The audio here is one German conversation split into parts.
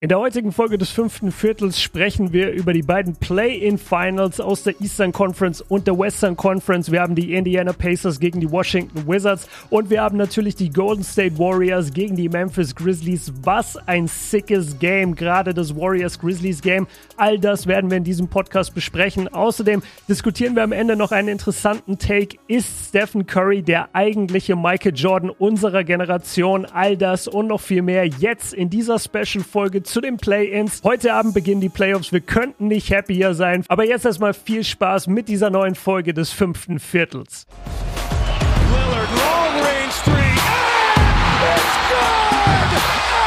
In der heutigen Folge des fünften Viertels sprechen wir über die beiden Play-in-Finals aus der Eastern Conference und der Western Conference. Wir haben die Indiana Pacers gegen die Washington Wizards und wir haben natürlich die Golden State Warriors gegen die Memphis Grizzlies. Was ein sickes Game, gerade das Warriors-Grizzlies Game. All das werden wir in diesem Podcast besprechen. Außerdem diskutieren wir am Ende noch einen interessanten Take. Ist Stephen Curry der eigentliche Michael Jordan unserer Generation? All das und noch viel mehr jetzt in dieser Special-Folge zu den Play-Ins. Heute Abend beginnen die Playoffs. Wir könnten nicht happier sein. Aber jetzt erstmal viel Spaß mit dieser neuen Folge des fünften Viertels. Lillard, long range three. It's good!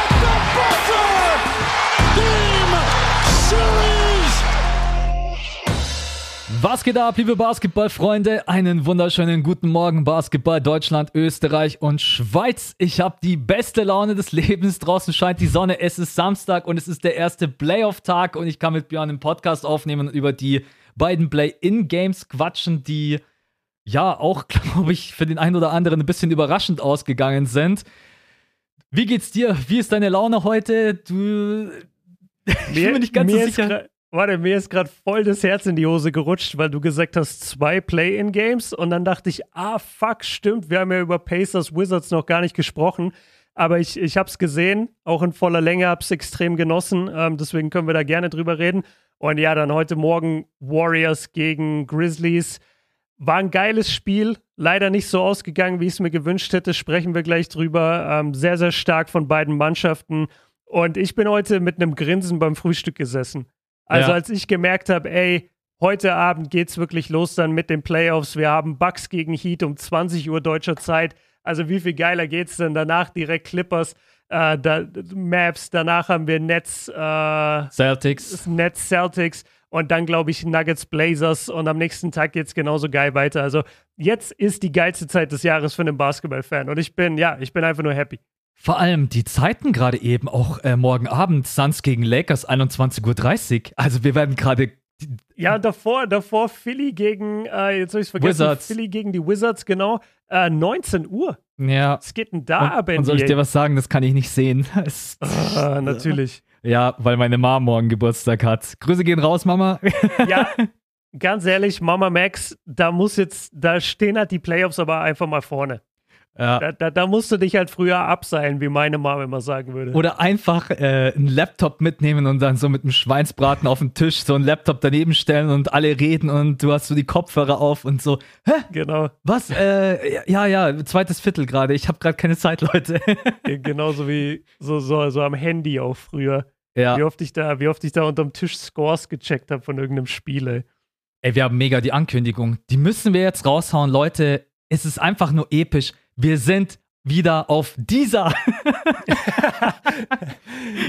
Was geht ab, liebe Basketballfreunde? Einen wunderschönen guten Morgen, Basketball Deutschland, Österreich und Schweiz. Ich habe die beste Laune des Lebens. Draußen scheint die Sonne. Es ist Samstag und es ist der erste Playoff-Tag und ich kann mit Björn einen Podcast aufnehmen und über die beiden Play-In-Games quatschen, die ja auch, glaube ich, für den einen oder anderen ein bisschen überraschend ausgegangen sind. Wie geht's dir? Wie ist deine Laune heute? Du. Ich bin mir nicht ganz so sicher. Warte, mir ist gerade voll das Herz in die Hose gerutscht, weil du gesagt hast, zwei Play-in-Games. Und dann dachte ich, ah, fuck, stimmt, wir haben ja über Pacers Wizards noch gar nicht gesprochen. Aber ich, ich habe es gesehen, auch in voller Länge, habe es extrem genossen. Ähm, deswegen können wir da gerne drüber reden. Und ja, dann heute Morgen Warriors gegen Grizzlies. War ein geiles Spiel. Leider nicht so ausgegangen, wie ich es mir gewünscht hätte. Sprechen wir gleich drüber. Ähm, sehr, sehr stark von beiden Mannschaften. Und ich bin heute mit einem Grinsen beim Frühstück gesessen. Also ja. als ich gemerkt habe, ey, heute Abend geht's wirklich los dann mit den Playoffs. Wir haben Bucks gegen Heat um 20 Uhr deutscher Zeit. Also wie viel geiler geht's denn? Danach direkt Clippers, äh, da, Maps, danach haben wir Nets, äh, Celtics. Nets Celtics und dann glaube ich Nuggets Blazers und am nächsten Tag geht's genauso geil weiter. Also jetzt ist die geilste Zeit des Jahres für einen Basketballfan und ich bin, ja, ich bin einfach nur happy. Vor allem die Zeiten gerade eben, auch äh, morgen Abend, Suns gegen Lakers, 21.30 Uhr. Also wir werden gerade. Ja, davor, davor Philly gegen, äh, jetzt habe ich vergessen, Wizards. Philly gegen die Wizards, genau, äh, 19 Uhr. Ja. Was geht denn da und, ab, Und soll ich dir was sagen? Das kann ich nicht sehen. ah, natürlich. Ja, weil meine Mama morgen Geburtstag hat. Grüße gehen raus, Mama. ja, ganz ehrlich, Mama Max, da muss jetzt, da stehen halt die Playoffs aber einfach mal vorne. Ja. Da, da, da, musst du dich halt früher abseilen, wie meine Mama immer sagen würde. Oder einfach äh, einen Laptop mitnehmen und dann so mit einem Schweinsbraten auf den Tisch so einen Laptop daneben stellen und alle reden und du hast so die Kopfhörer auf und so. Hä? Genau. Was? Äh, ja, ja, zweites Viertel gerade. Ich habe gerade keine Zeit, Leute. Genauso wie so, so, so am Handy auch früher. Ja. Wie oft ich da, wie oft ich da unterm Tisch Scores gecheckt habe von irgendeinem Spiel, ey. Ey, wir haben mega die Ankündigung. Die müssen wir jetzt raushauen, Leute. Es ist einfach nur episch wir sind wieder auf dieser.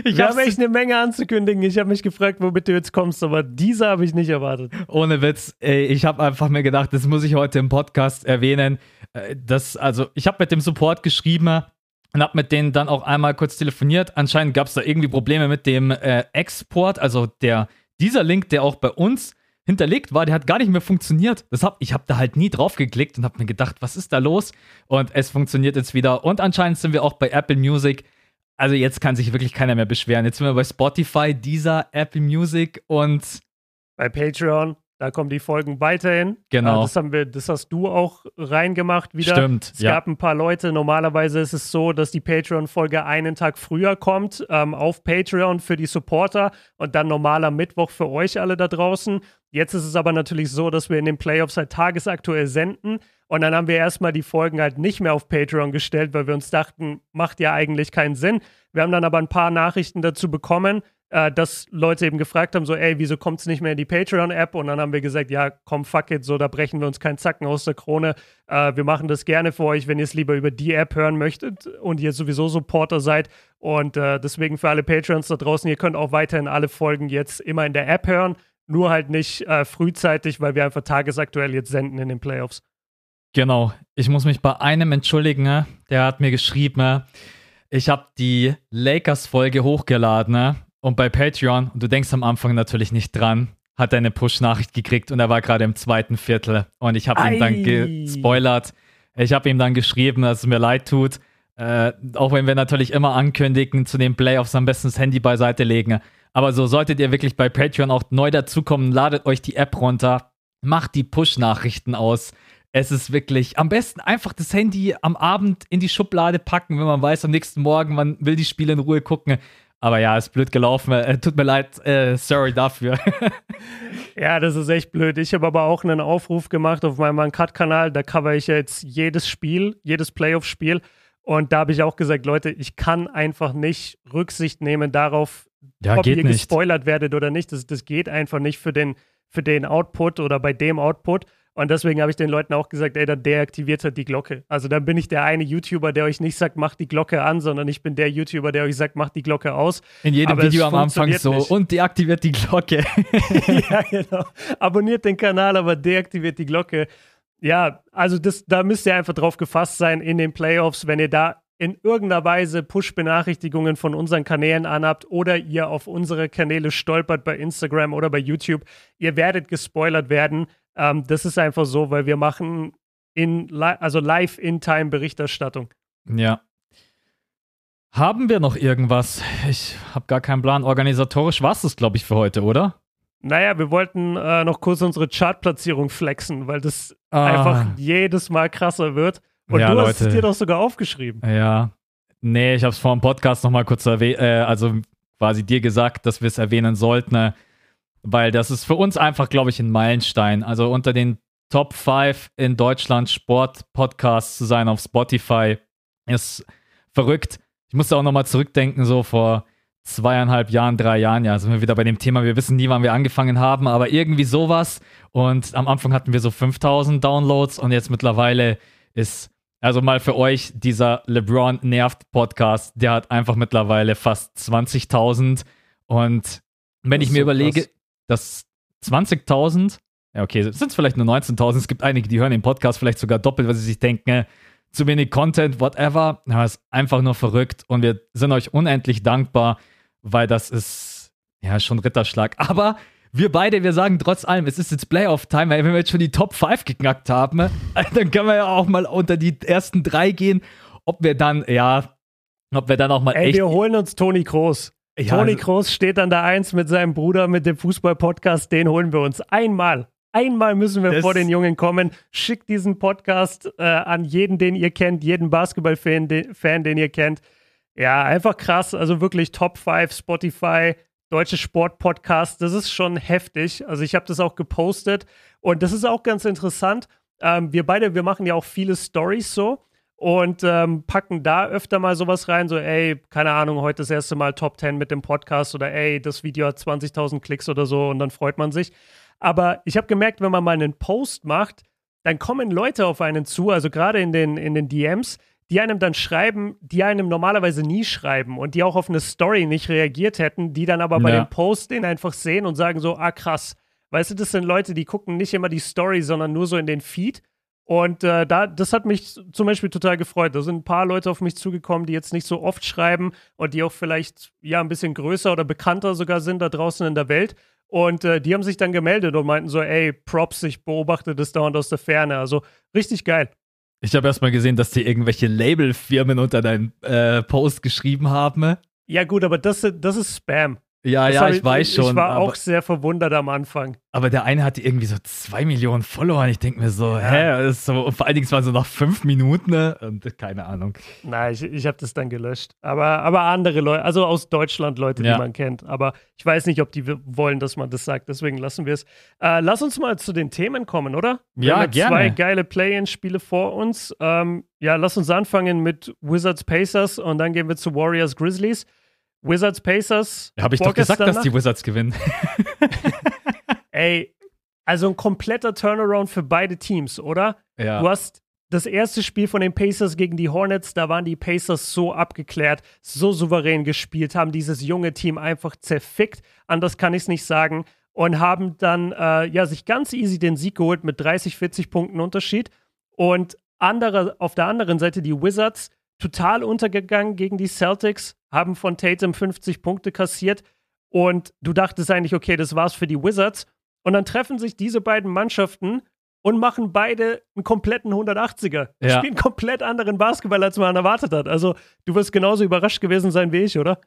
ich habe echt eine Menge anzukündigen. Ich habe mich gefragt, womit du jetzt kommst, aber dieser habe ich nicht erwartet. Ohne Witz, ey, ich habe einfach mir gedacht, das muss ich heute im Podcast erwähnen. Äh, das, also, ich habe mit dem Support geschrieben und habe mit denen dann auch einmal kurz telefoniert. Anscheinend gab es da irgendwie Probleme mit dem äh, Export, also der dieser Link, der auch bei uns hinterlegt war, der hat gar nicht mehr funktioniert. Das hab, ich habe da halt nie drauf geklickt und habe mir gedacht, was ist da los? Und es funktioniert jetzt wieder. Und anscheinend sind wir auch bei Apple Music. Also jetzt kann sich wirklich keiner mehr beschweren. Jetzt sind wir bei Spotify, dieser Apple Music und bei Patreon. Da kommen die Folgen weiterhin. Genau. Das, haben wir, das hast du auch reingemacht wieder. Stimmt. Es ja. gab ein paar Leute. Normalerweise ist es so, dass die Patreon-Folge einen Tag früher kommt ähm, auf Patreon für die Supporter und dann normaler Mittwoch für euch alle da draußen. Jetzt ist es aber natürlich so, dass wir in den Playoffs halt tagesaktuell senden. Und dann haben wir erstmal die Folgen halt nicht mehr auf Patreon gestellt, weil wir uns dachten, macht ja eigentlich keinen Sinn. Wir haben dann aber ein paar Nachrichten dazu bekommen, äh, dass Leute eben gefragt haben, so, ey, wieso kommt es nicht mehr in die Patreon-App? Und dann haben wir gesagt, ja, komm, fuck it, so, da brechen wir uns keinen Zacken aus der Krone. Äh, wir machen das gerne für euch, wenn ihr es lieber über die App hören möchtet und ihr sowieso Supporter seid. Und äh, deswegen für alle Patreons da draußen, ihr könnt auch weiterhin alle Folgen jetzt immer in der App hören, nur halt nicht äh, frühzeitig, weil wir einfach tagesaktuell jetzt senden in den Playoffs. Genau, ich muss mich bei einem entschuldigen, ne? der hat mir geschrieben, ne? ich habe die Lakers-Folge hochgeladen ne? Und bei Patreon, und du denkst am Anfang natürlich nicht dran, hat er eine Push-Nachricht gekriegt und er war gerade im zweiten Viertel. Und ich habe ihm dann gespoilert. Ich habe ihm dann geschrieben, dass es mir leid tut. Äh, auch wenn wir natürlich immer ankündigen, zu den Playoffs am besten das Handy beiseite legen. Aber so solltet ihr wirklich bei Patreon auch neu dazukommen, ladet euch die App runter, macht die Push-Nachrichten aus. Es ist wirklich am besten einfach das Handy am Abend in die Schublade packen, wenn man weiß, am nächsten Morgen, man will die Spiele in Ruhe gucken. Aber ja, ist blöd gelaufen. Äh, tut mir leid, äh, sorry dafür. ja, das ist echt blöd. Ich habe aber auch einen Aufruf gemacht auf meinem Uncut-Kanal. Da cover ich jetzt jedes Spiel, jedes Playoff-Spiel. Und da habe ich auch gesagt, Leute, ich kann einfach nicht Rücksicht nehmen darauf, ja, ob ihr nicht. gespoilert werdet oder nicht. Das, das geht einfach nicht für den, für den Output oder bei dem Output. Und deswegen habe ich den Leuten auch gesagt, ey, dann deaktiviert halt die Glocke. Also dann bin ich der eine YouTuber, der euch nicht sagt, macht die Glocke an, sondern ich bin der YouTuber, der euch sagt, macht die Glocke aus. In jedem Aber Video am Anfang so nicht. und deaktiviert die Glocke. ja, genau. Abonniert den Kanal, aber deaktiviert die Glocke. Ja, also das, da müsst ihr einfach drauf gefasst sein in den Playoffs, wenn ihr da in irgendeiner Weise Push-Benachrichtigungen von unseren Kanälen anhabt oder ihr auf unsere Kanäle stolpert bei Instagram oder bei YouTube. Ihr werdet gespoilert werden. Ähm, das ist einfach so, weil wir machen in, also live in Time Berichterstattung. Ja. Haben wir noch irgendwas? Ich habe gar keinen Plan. Organisatorisch war es das, glaube ich, für heute, oder? Naja, wir wollten äh, noch kurz unsere Chartplatzierung flexen, weil das ah. einfach jedes Mal krasser wird. Und ja, du hast Leute. es dir doch sogar aufgeschrieben. Ja. Nee, ich habe es vor dem Podcast nochmal kurz erwähnt, äh, also quasi dir gesagt, dass wir es erwähnen sollten. Ne? weil das ist für uns einfach, glaube ich, ein Meilenstein. Also unter den Top 5 in Deutschland Sport-Podcasts zu sein auf Spotify ist verrückt. Ich musste auch nochmal zurückdenken, so vor zweieinhalb Jahren, drei Jahren, ja, sind wir wieder bei dem Thema, wir wissen nie, wann wir angefangen haben, aber irgendwie sowas. Und am Anfang hatten wir so 5000 Downloads und jetzt mittlerweile ist, also mal für euch, dieser LeBron nervt Podcast, der hat einfach mittlerweile fast 20.000 und wenn ich mir so überlege, krass dass 20.000, ja okay, sind es vielleicht nur 19.000, es gibt einige, die hören den Podcast vielleicht sogar doppelt, weil sie sich denken, äh, zu wenig Content, whatever. Ja, ist einfach nur verrückt und wir sind euch unendlich dankbar, weil das ist ja schon Ritterschlag. Aber wir beide, wir sagen trotz allem, es ist jetzt Playoff-Time, weil wenn wir jetzt schon die Top 5 geknackt haben, dann können wir ja auch mal unter die ersten drei gehen, ob wir dann, ja, ob wir dann auch mal Ey, echt. Wir holen uns Toni Groß. Ja, Toni Kroos steht an der Eins mit seinem Bruder mit dem Fußball-Podcast. Den holen wir uns einmal. Einmal müssen wir vor den Jungen kommen. Schickt diesen Podcast äh, an jeden, den ihr kennt, jeden Basketball-Fan, den, Fan, den ihr kennt. Ja, einfach krass. Also wirklich Top 5 Spotify, deutsche Sport-Podcast. Das ist schon heftig. Also ich habe das auch gepostet. Und das ist auch ganz interessant. Ähm, wir beide, wir machen ja auch viele Stories so und ähm, packen da öfter mal sowas rein, so, ey, keine Ahnung, heute das erste Mal Top 10 mit dem Podcast oder ey, das Video hat 20.000 Klicks oder so und dann freut man sich. Aber ich habe gemerkt, wenn man mal einen Post macht, dann kommen Leute auf einen zu, also gerade in den, in den DMs, die einem dann schreiben, die einem normalerweise nie schreiben und die auch auf eine Story nicht reagiert hätten, die dann aber bei ja. dem Post den einfach sehen und sagen so, ah krass. Weißt du, das sind Leute, die gucken nicht immer die Story, sondern nur so in den Feed und äh, da, das hat mich zum Beispiel total gefreut. Da sind ein paar Leute auf mich zugekommen, die jetzt nicht so oft schreiben und die auch vielleicht ja ein bisschen größer oder bekannter sogar sind da draußen in der Welt. Und äh, die haben sich dann gemeldet und meinten so, ey, Props, ich beobachte das dauernd aus der Ferne. Also richtig geil. Ich habe erstmal gesehen, dass die irgendwelche Labelfirmen unter deinem äh, Post geschrieben haben. Ja, gut, aber das, das ist Spam. Ja, das ja, ich, ich weiß schon. Ich war auch sehr verwundert am Anfang. Aber der eine hatte irgendwie so zwei Millionen Follower und ich denke mir so, ja. hä, ist so, vor allen Dingen, es waren so nach fünf Minuten, ne? Und keine Ahnung. Nein, ich, ich habe das dann gelöscht. Aber, aber andere Leute, also aus Deutschland Leute, ja. die man kennt. Aber ich weiß nicht, ob die wollen, dass man das sagt, deswegen lassen wir es. Äh, lass uns mal zu den Themen kommen, oder? Wir ja, haben gerne. zwei geile Play-In-Spiele vor uns. Ähm, ja, lass uns anfangen mit Wizards Pacers und dann gehen wir zu Warriors Grizzlies. Wizards Pacers. Habe ich doch gesagt, dass die Wizards gewinnen. Ey, also ein kompletter Turnaround für beide Teams, oder? Ja. Du hast das erste Spiel von den Pacers gegen die Hornets, da waren die Pacers so abgeklärt, so souverän gespielt, haben dieses junge Team einfach zerfickt. Anders kann ich es nicht sagen. Und haben dann äh, ja, sich ganz easy den Sieg geholt mit 30, 40 Punkten Unterschied. Und andere, auf der anderen Seite die Wizards total untergegangen gegen die Celtics, haben von Tatum 50 Punkte kassiert und du dachtest eigentlich, okay, das war's für die Wizards. Und dann treffen sich diese beiden Mannschaften und machen beide einen kompletten 180er. Ja. Spielen komplett anderen Basketball, als man erwartet hat. Also, du wirst genauso überrascht gewesen sein wie ich, oder?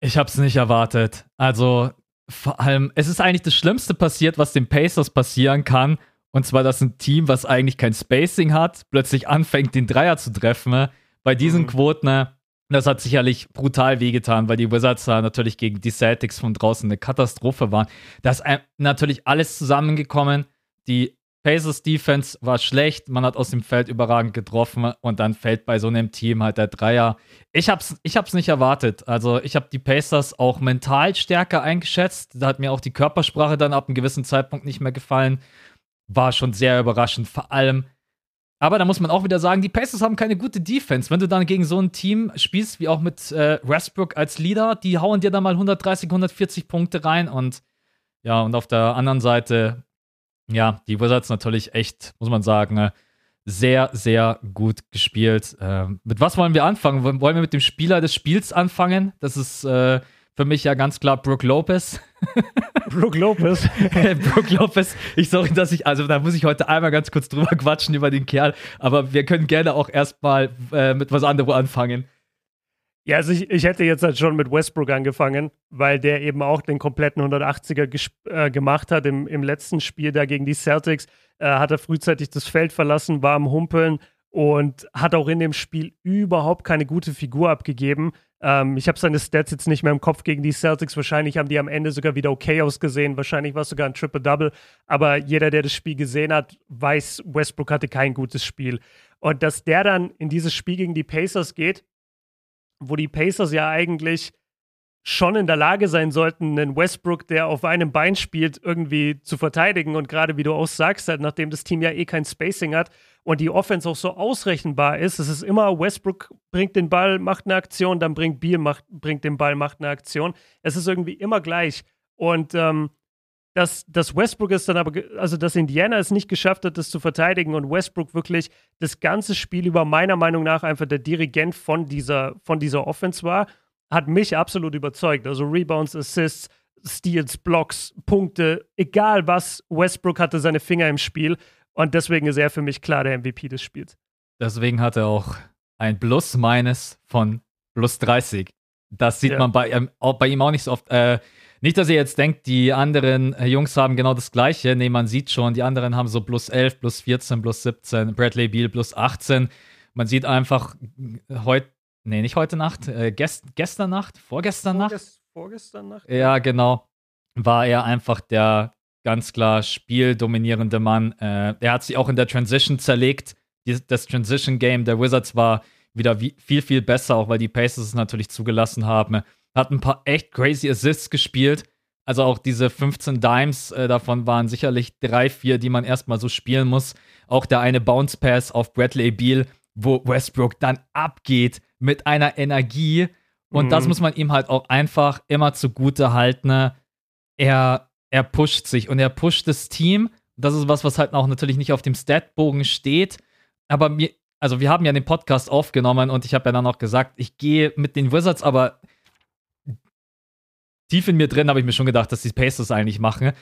Ich habe es nicht erwartet. Also, vor allem, es ist eigentlich das Schlimmste passiert, was den Pacers passieren kann. Und zwar, dass ein Team, was eigentlich kein Spacing hat, plötzlich anfängt, den Dreier zu treffen. Bei diesen mhm. Quoten, das hat sicherlich brutal wehgetan, weil die Wizards da natürlich gegen die Celtics von draußen eine Katastrophe waren. Da ist natürlich alles zusammengekommen. Die Pacers Defense war schlecht, man hat aus dem Feld überragend getroffen und dann fällt bei so einem Team halt der Dreier. Ich hab's, ich hab's nicht erwartet. Also ich habe die Pacers auch mental stärker eingeschätzt. Da hat mir auch die Körpersprache dann ab einem gewissen Zeitpunkt nicht mehr gefallen. War schon sehr überraschend. Vor allem, aber da muss man auch wieder sagen, die Pacers haben keine gute Defense. Wenn du dann gegen so ein Team spielst, wie auch mit äh, Westbrook als Leader, die hauen dir dann mal 130, 140 Punkte rein und ja, und auf der anderen Seite ja, die Wizards natürlich echt, muss man sagen, äh, sehr, sehr gut gespielt. Ähm, mit was wollen wir anfangen? Wollen wir mit dem Spieler des Spiels anfangen? Das ist äh, für mich ja ganz klar Brooke Lopez. Brooke Lopez. Brooke Lopez. Ich sorry, dass ich, also da muss ich heute einmal ganz kurz drüber quatschen über den Kerl, aber wir können gerne auch erstmal äh, mit was anderem anfangen. Ja, also ich, ich hätte jetzt halt schon mit Westbrook angefangen, weil der eben auch den kompletten 180er äh, gemacht hat. Im, Im letzten Spiel da gegen die Celtics äh, hat er frühzeitig das Feld verlassen, war am Humpeln und hat auch in dem Spiel überhaupt keine gute Figur abgegeben. Ähm, ich habe seine Stats jetzt nicht mehr im Kopf gegen die Celtics. Wahrscheinlich haben die am Ende sogar wieder okay ausgesehen. Wahrscheinlich war es sogar ein Triple-Double. Aber jeder, der das Spiel gesehen hat, weiß, Westbrook hatte kein gutes Spiel. Und dass der dann in dieses Spiel gegen die Pacers geht, wo die Pacers ja eigentlich schon in der Lage sein sollten, einen Westbrook, der auf einem Bein spielt, irgendwie zu verteidigen. Und gerade wie du auch sagst, halt, nachdem das Team ja eh kein Spacing hat und die Offense auch so ausrechenbar ist, es ist immer Westbrook bringt den Ball, macht eine Aktion, dann bringt Beal, macht, bringt den Ball, macht eine Aktion. Es ist irgendwie immer gleich. Und ähm, dass, dass Westbrook es dann aber, also dass Indiana es nicht geschafft hat, das zu verteidigen und Westbrook wirklich das ganze Spiel über meiner Meinung nach einfach der Dirigent von dieser, von dieser Offense war, hat mich absolut überzeugt. Also Rebounds, Assists, Steals, Blocks, Punkte, egal was, Westbrook hatte seine Finger im Spiel und deswegen ist er für mich klar der MVP des Spiels. Deswegen hat er auch ein Plus-Minus von plus 30. Das sieht ja. man bei, ähm, bei ihm auch nicht so oft. Äh, nicht, dass ihr jetzt denkt, die anderen äh, Jungs haben genau das Gleiche. Nee, man sieht schon, die anderen haben so plus 11, plus 14, plus 17, Bradley Beal plus 18. Man sieht einfach heute, nee, nicht heute Nacht, äh, gest, gestern Nacht, vorgestern Nacht. Vorgestern Nacht? Ja, genau. War er einfach der ganz klar spieldominierende Mann. Äh, er hat sich auch in der Transition zerlegt. das Transition Game der Wizards war wieder wie, viel, viel besser, auch weil die Pacers es natürlich zugelassen haben hat ein paar echt crazy Assists gespielt. Also auch diese 15 Dimes, äh, davon waren sicherlich drei, vier, die man erstmal so spielen muss. Auch der eine Bounce Pass auf Bradley Beal, wo Westbrook dann abgeht mit einer Energie. Und mhm. das muss man ihm halt auch einfach immer zugute halten. Er, er pusht sich und er pusht das Team. Das ist was, was halt auch natürlich nicht auf dem Statbogen steht. Aber mir, also wir haben ja den Podcast aufgenommen und ich habe ja dann auch gesagt, ich gehe mit den Wizards, aber tief in mir drin habe ich mir schon gedacht, dass die Pacers eigentlich machen.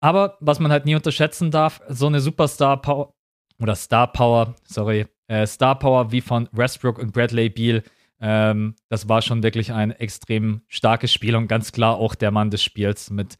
Aber was man halt nie unterschätzen darf, so eine Superstar Power oder Star Power, sorry, äh, Star Power wie von Westbrook und Bradley Beal, ähm, das war schon wirklich ein extrem starkes Spiel und ganz klar auch der Mann des Spiels mit,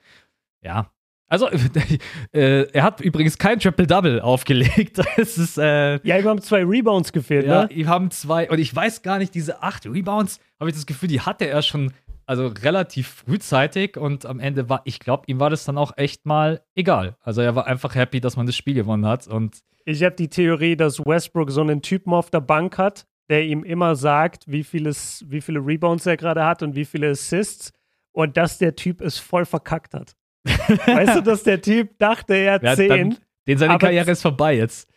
ja. Also, äh, er hat übrigens kein Triple-Double aufgelegt. es ist, äh, ja, ihm haben zwei Rebounds gefehlt, ja, ne? ihm haben zwei, und ich weiß gar nicht, diese acht Rebounds, habe ich das Gefühl, die hatte er schon also relativ frühzeitig und am Ende war, ich glaube, ihm war das dann auch echt mal egal. Also er war einfach happy, dass man das Spiel gewonnen hat und ich habe die Theorie, dass Westbrook so einen Typen auf der Bank hat, der ihm immer sagt, wie, vieles, wie viele Rebounds er gerade hat und wie viele Assists und dass der Typ es voll verkackt hat. weißt du, dass der Typ dachte, er hat ja, 10. den seine Karriere ist vorbei jetzt.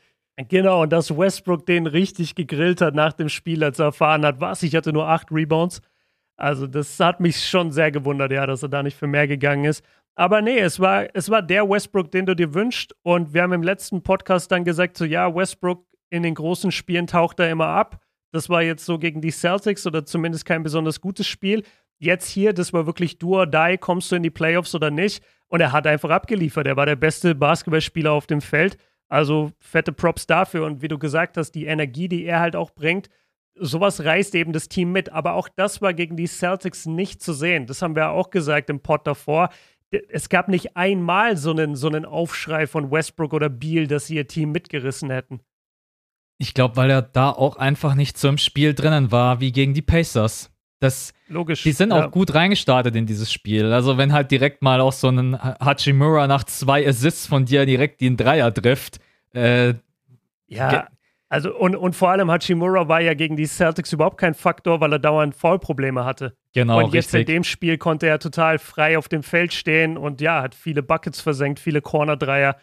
Genau, und dass Westbrook den richtig gegrillt hat nach dem Spiel, als er erfahren hat, was, ich hatte nur acht Rebounds. Also, das hat mich schon sehr gewundert, ja, dass er da nicht für mehr gegangen ist. Aber nee, es war, es war der Westbrook, den du dir wünschst. Und wir haben im letzten Podcast dann gesagt, so ja, Westbrook in den großen Spielen taucht er immer ab. Das war jetzt so gegen die Celtics oder zumindest kein besonders gutes Spiel. Jetzt hier, das war wirklich do or die, kommst du in die Playoffs oder nicht. Und er hat einfach abgeliefert. Er war der beste Basketballspieler auf dem Feld. Also fette Props dafür. Und wie du gesagt hast, die Energie, die er halt auch bringt, sowas reißt eben das Team mit. Aber auch das war gegen die Celtics nicht zu sehen. Das haben wir auch gesagt im Pod davor. Es gab nicht einmal so einen, so einen Aufschrei von Westbrook oder Beal, dass sie ihr Team mitgerissen hätten. Ich glaube, weil er da auch einfach nicht so im Spiel drinnen war wie gegen die Pacers. Das, Logisch. Die sind ja. auch gut reingestartet in dieses Spiel. Also, wenn halt direkt mal auch so ein Hachimura nach zwei Assists von dir direkt den Dreier trifft. Äh, ja, also und, und vor allem Hachimura war ja gegen die Celtics überhaupt kein Faktor, weil er dauernd Foulprobleme hatte. Genau. Und jetzt richtig. in dem Spiel konnte er total frei auf dem Feld stehen und ja, hat viele Buckets versenkt, viele Corner-Dreier.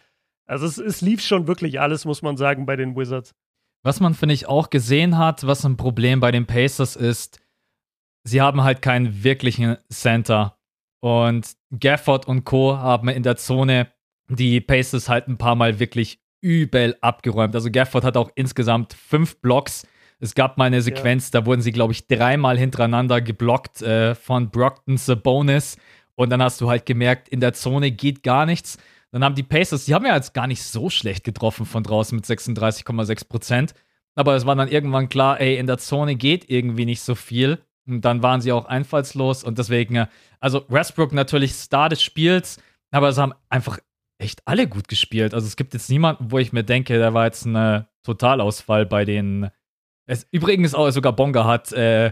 Also es, es lief schon wirklich alles, muss man sagen, bei den Wizards. Was man, finde ich, auch gesehen hat, was ein Problem bei den Pacers ist, sie haben halt keinen wirklichen Center. Und Gafford und Co. haben in der Zone die Pacers halt ein paar Mal wirklich übel abgeräumt. Also Gafford hat auch insgesamt fünf Blocks. Es gab mal eine Sequenz, ja. da wurden sie, glaube ich, dreimal hintereinander geblockt äh, von Brockton Sabonis. Und dann hast du halt gemerkt, in der Zone geht gar nichts. Dann haben die Pacers, die haben ja jetzt gar nicht so schlecht getroffen von draußen mit 36,6 Prozent. Aber es war dann irgendwann klar, ey, in der Zone geht irgendwie nicht so viel. Und dann waren sie auch einfallslos und deswegen, äh, also Westbrook natürlich Star des Spiels, aber es haben einfach echt alle gut gespielt. Also es gibt jetzt niemanden, wo ich mir denke, der war jetzt ein äh, Totalausfall bei den. Es, übrigens auch sogar Bonga hat äh,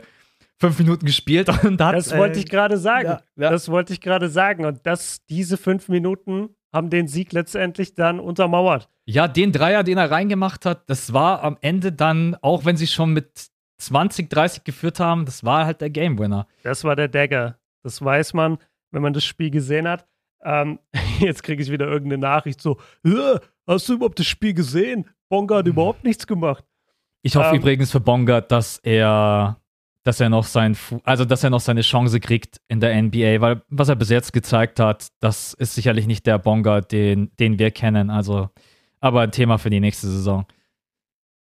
fünf Minuten gespielt und hat. Das wollte ich gerade sagen. Ja, ja. Das wollte ich gerade sagen. Und das, diese fünf Minuten haben den Sieg letztendlich dann untermauert. Ja, den Dreier, den er reingemacht hat, das war am Ende dann, auch wenn sie schon mit 20, 30 geführt haben, das war halt der Game Winner. Das war der Dagger. Das weiß man, wenn man das Spiel gesehen hat. Ähm, jetzt kriege ich wieder irgendeine Nachricht so: Hast du überhaupt das Spiel gesehen? Bonga hat hm. überhaupt nichts gemacht. Ich hoffe ähm, übrigens für Bonga, dass er, dass er noch sein, also dass er noch seine Chance kriegt in der NBA, weil was er bis jetzt gezeigt hat, das ist sicherlich nicht der Bonga, den, den wir kennen. Also, aber ein Thema für die nächste Saison.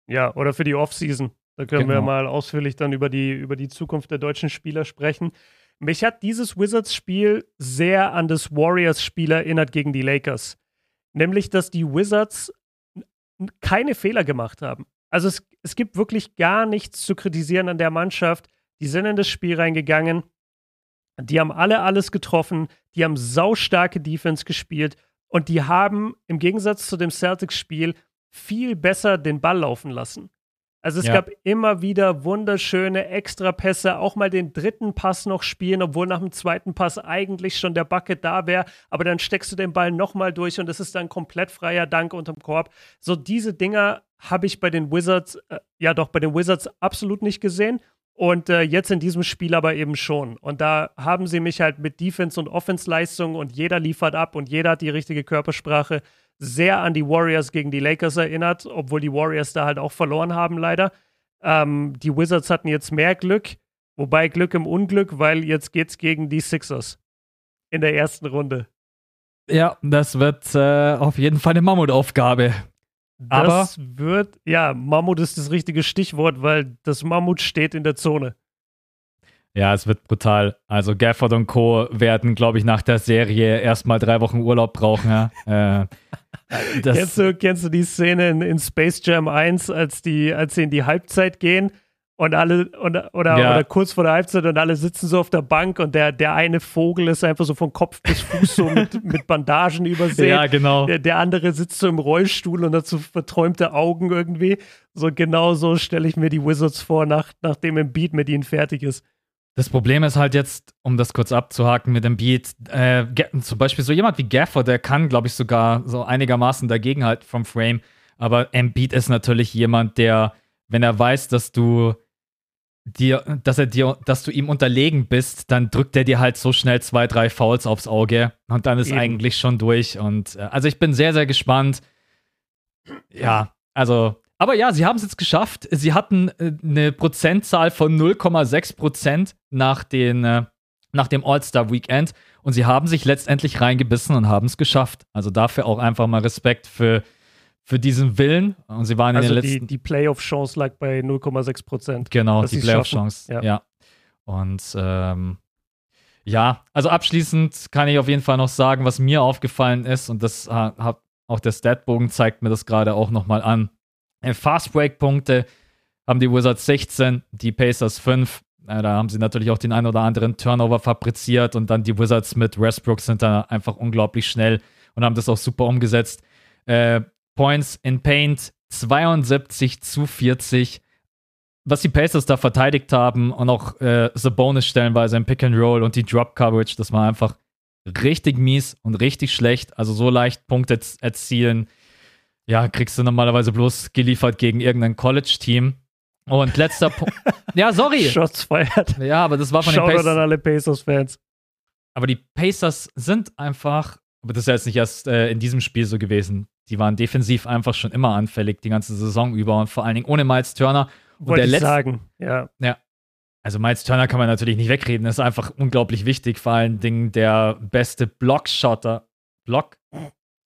Ja, oder für die Offseason. Da können genau. wir mal ausführlich dann über die, über die Zukunft der deutschen Spieler sprechen. Mich hat dieses Wizards-Spiel sehr an das Warriors-Spiel erinnert gegen die Lakers. Nämlich, dass die Wizards keine Fehler gemacht haben. Also es, es gibt wirklich gar nichts zu kritisieren an der Mannschaft. Die sind in das Spiel reingegangen. Die haben alle alles getroffen. Die haben saustarke Defense gespielt. Und die haben im Gegensatz zu dem Celtics-Spiel viel besser den Ball laufen lassen. Also es ja. gab immer wieder wunderschöne Extrapässe, auch mal den dritten Pass noch spielen, obwohl nach dem zweiten Pass eigentlich schon der Bucket da wäre, aber dann steckst du den Ball nochmal durch und es ist dann komplett freier Dank unterm Korb. So diese Dinger habe ich bei den Wizards, äh, ja doch, bei den Wizards absolut nicht gesehen. Und äh, jetzt in diesem Spiel aber eben schon. Und da haben sie mich halt mit Defense- und Offense-Leistung und jeder liefert ab und jeder hat die richtige Körpersprache sehr an die Warriors gegen die Lakers erinnert, obwohl die Warriors da halt auch verloren haben, leider. Ähm, die Wizards hatten jetzt mehr Glück, wobei Glück im Unglück, weil jetzt geht's gegen die Sixers in der ersten Runde. Ja, das wird äh, auf jeden Fall eine Mammutaufgabe. Das Aber wird, ja, Mammut ist das richtige Stichwort, weil das Mammut steht in der Zone. Ja, es wird brutal. Also Gafford und Co. werden, glaube ich, nach der Serie erstmal drei Wochen Urlaub brauchen. Ja? äh, kennst, du, kennst du die Szene in, in, Space Jam 1, als, die, als sie in die Halbzeit gehen und alle und, oder, ja. oder kurz vor der Halbzeit und alle sitzen so auf der Bank und der, der eine Vogel ist einfach so von Kopf bis Fuß so mit, mit Bandagen übersehen. Ja, genau. Der, der andere sitzt so im Rollstuhl und hat so verträumte Augen irgendwie. So genau so stelle ich mir die Wizards vor, nach, nachdem ein Beat mit ihnen fertig ist. Das Problem ist halt jetzt, um das kurz abzuhaken mit dem Beat, äh, zum Beispiel so jemand wie Gaffer, der kann, glaube ich, sogar so einigermaßen dagegenhalten vom Frame. Aber Embiid ist natürlich jemand, der, wenn er weiß, dass du dir, dass er dir, dass du ihm unterlegen bist, dann drückt er dir halt so schnell zwei, drei Fouls aufs Auge und dann ist Eben. eigentlich schon durch. Und äh, also ich bin sehr, sehr gespannt. Ja, also aber ja, sie haben es jetzt geschafft. Sie hatten äh, eine Prozentzahl von 0,6 Prozent nach, den, äh, nach dem All-Star-Weekend und sie haben sich letztendlich reingebissen und haben es geschafft. Also dafür auch einfach mal Respekt für, für diesen Willen. Und sie waren also in den letzten. Die, die Playoff-Chance lag bei 0,6 Prozent. Genau, die Playoff-Chance. Ja. ja. Und ähm, Ja, also abschließend kann ich auf jeden Fall noch sagen, was mir aufgefallen ist, und das äh, hat auch der Statbogen zeigt mir das gerade auch nochmal an. Äh, Fast Break Punkte haben die Wizards 16, die Pacers 5. Äh, da haben sie natürlich auch den ein oder anderen Turnover fabriziert und dann die Wizards mit Westbrook sind da einfach unglaublich schnell und haben das auch super umgesetzt. Äh, Points in Paint 72 zu 40. Was die Pacers da verteidigt haben und auch äh, Bonus stellenweise im Pick and Roll und die Drop Coverage, das war einfach richtig mies und richtig schlecht. Also so leicht Punkte erzielen, ja, kriegst du normalerweise bloß geliefert gegen irgendein College-Team. Und letzter Punkt. ja, sorry. Shots feiert. Ja, aber das war von Shoutout den Pacers. an alle Pacers-Fans. Aber die Pacers sind einfach, aber das ist ja jetzt nicht erst äh, in diesem Spiel so gewesen. Die waren defensiv einfach schon immer anfällig, die ganze Saison über und vor allen Dingen ohne Miles Turner. Und Wollte der ich sagen, ja. Ja, also Miles Turner kann man natürlich nicht wegreden, das ist einfach unglaublich wichtig, vor allen Dingen der beste Blockshotter. Block?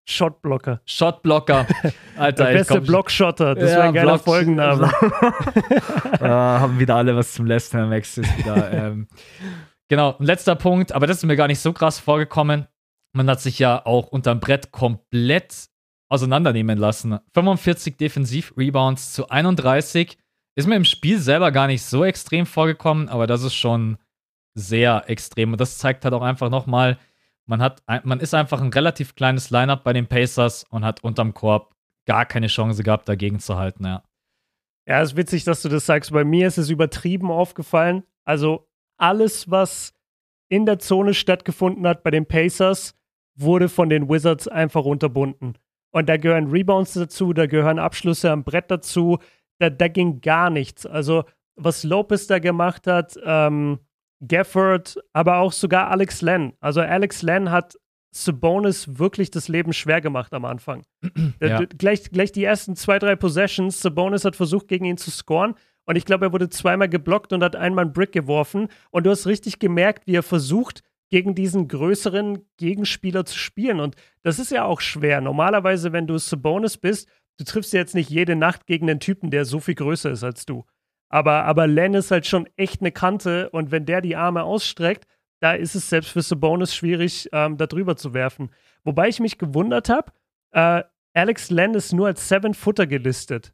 Shotblocker. Shotblocker. Alter, der beste Blockshotter, das ja, wäre ein geiler Block Folgenname. ja, haben wieder alle was zum Lästern, Max ist wieder. ähm. Genau, letzter Punkt, aber das ist mir gar nicht so krass vorgekommen. Man hat sich ja auch unterm Brett komplett auseinandernehmen lassen. 45 Defensiv-Rebounds zu 31 ist mir im Spiel selber gar nicht so extrem vorgekommen, aber das ist schon sehr extrem. Und das zeigt halt auch einfach nochmal, man, hat, man ist einfach ein relativ kleines Lineup bei den Pacers und hat unterm Korb gar keine Chance gehabt, dagegen zu halten, ja. Ja, ist witzig, dass du das sagst. Bei mir ist es übertrieben aufgefallen. Also alles, was in der Zone stattgefunden hat bei den Pacers, wurde von den Wizards einfach unterbunden. Und da gehören Rebounds dazu, da gehören Abschlüsse am Brett dazu, da, da ging gar nichts. Also, was Lopez da gemacht hat, ähm, Gafford, aber auch sogar Alex Len. Also, Alex Len hat Sabonis wirklich das Leben schwer gemacht am Anfang. Ja. Gleich, gleich die ersten zwei, drei Possessions, Sabonis hat versucht, gegen ihn zu scoren. Und ich glaube, er wurde zweimal geblockt und hat einmal einen Brick geworfen. Und du hast richtig gemerkt, wie er versucht, gegen diesen größeren Gegenspieler zu spielen. Und das ist ja auch schwer. Normalerweise, wenn du Sabonis bist, du triffst jetzt nicht jede Nacht gegen einen Typen, der so viel größer ist als du. Aber, aber Len ist halt schon echt eine Kante und wenn der die Arme ausstreckt, da ist es selbst für Sabonis schwierig, ähm, da drüber zu werfen. Wobei ich mich gewundert habe, äh, Alex Len ist nur als Seven-Footer gelistet.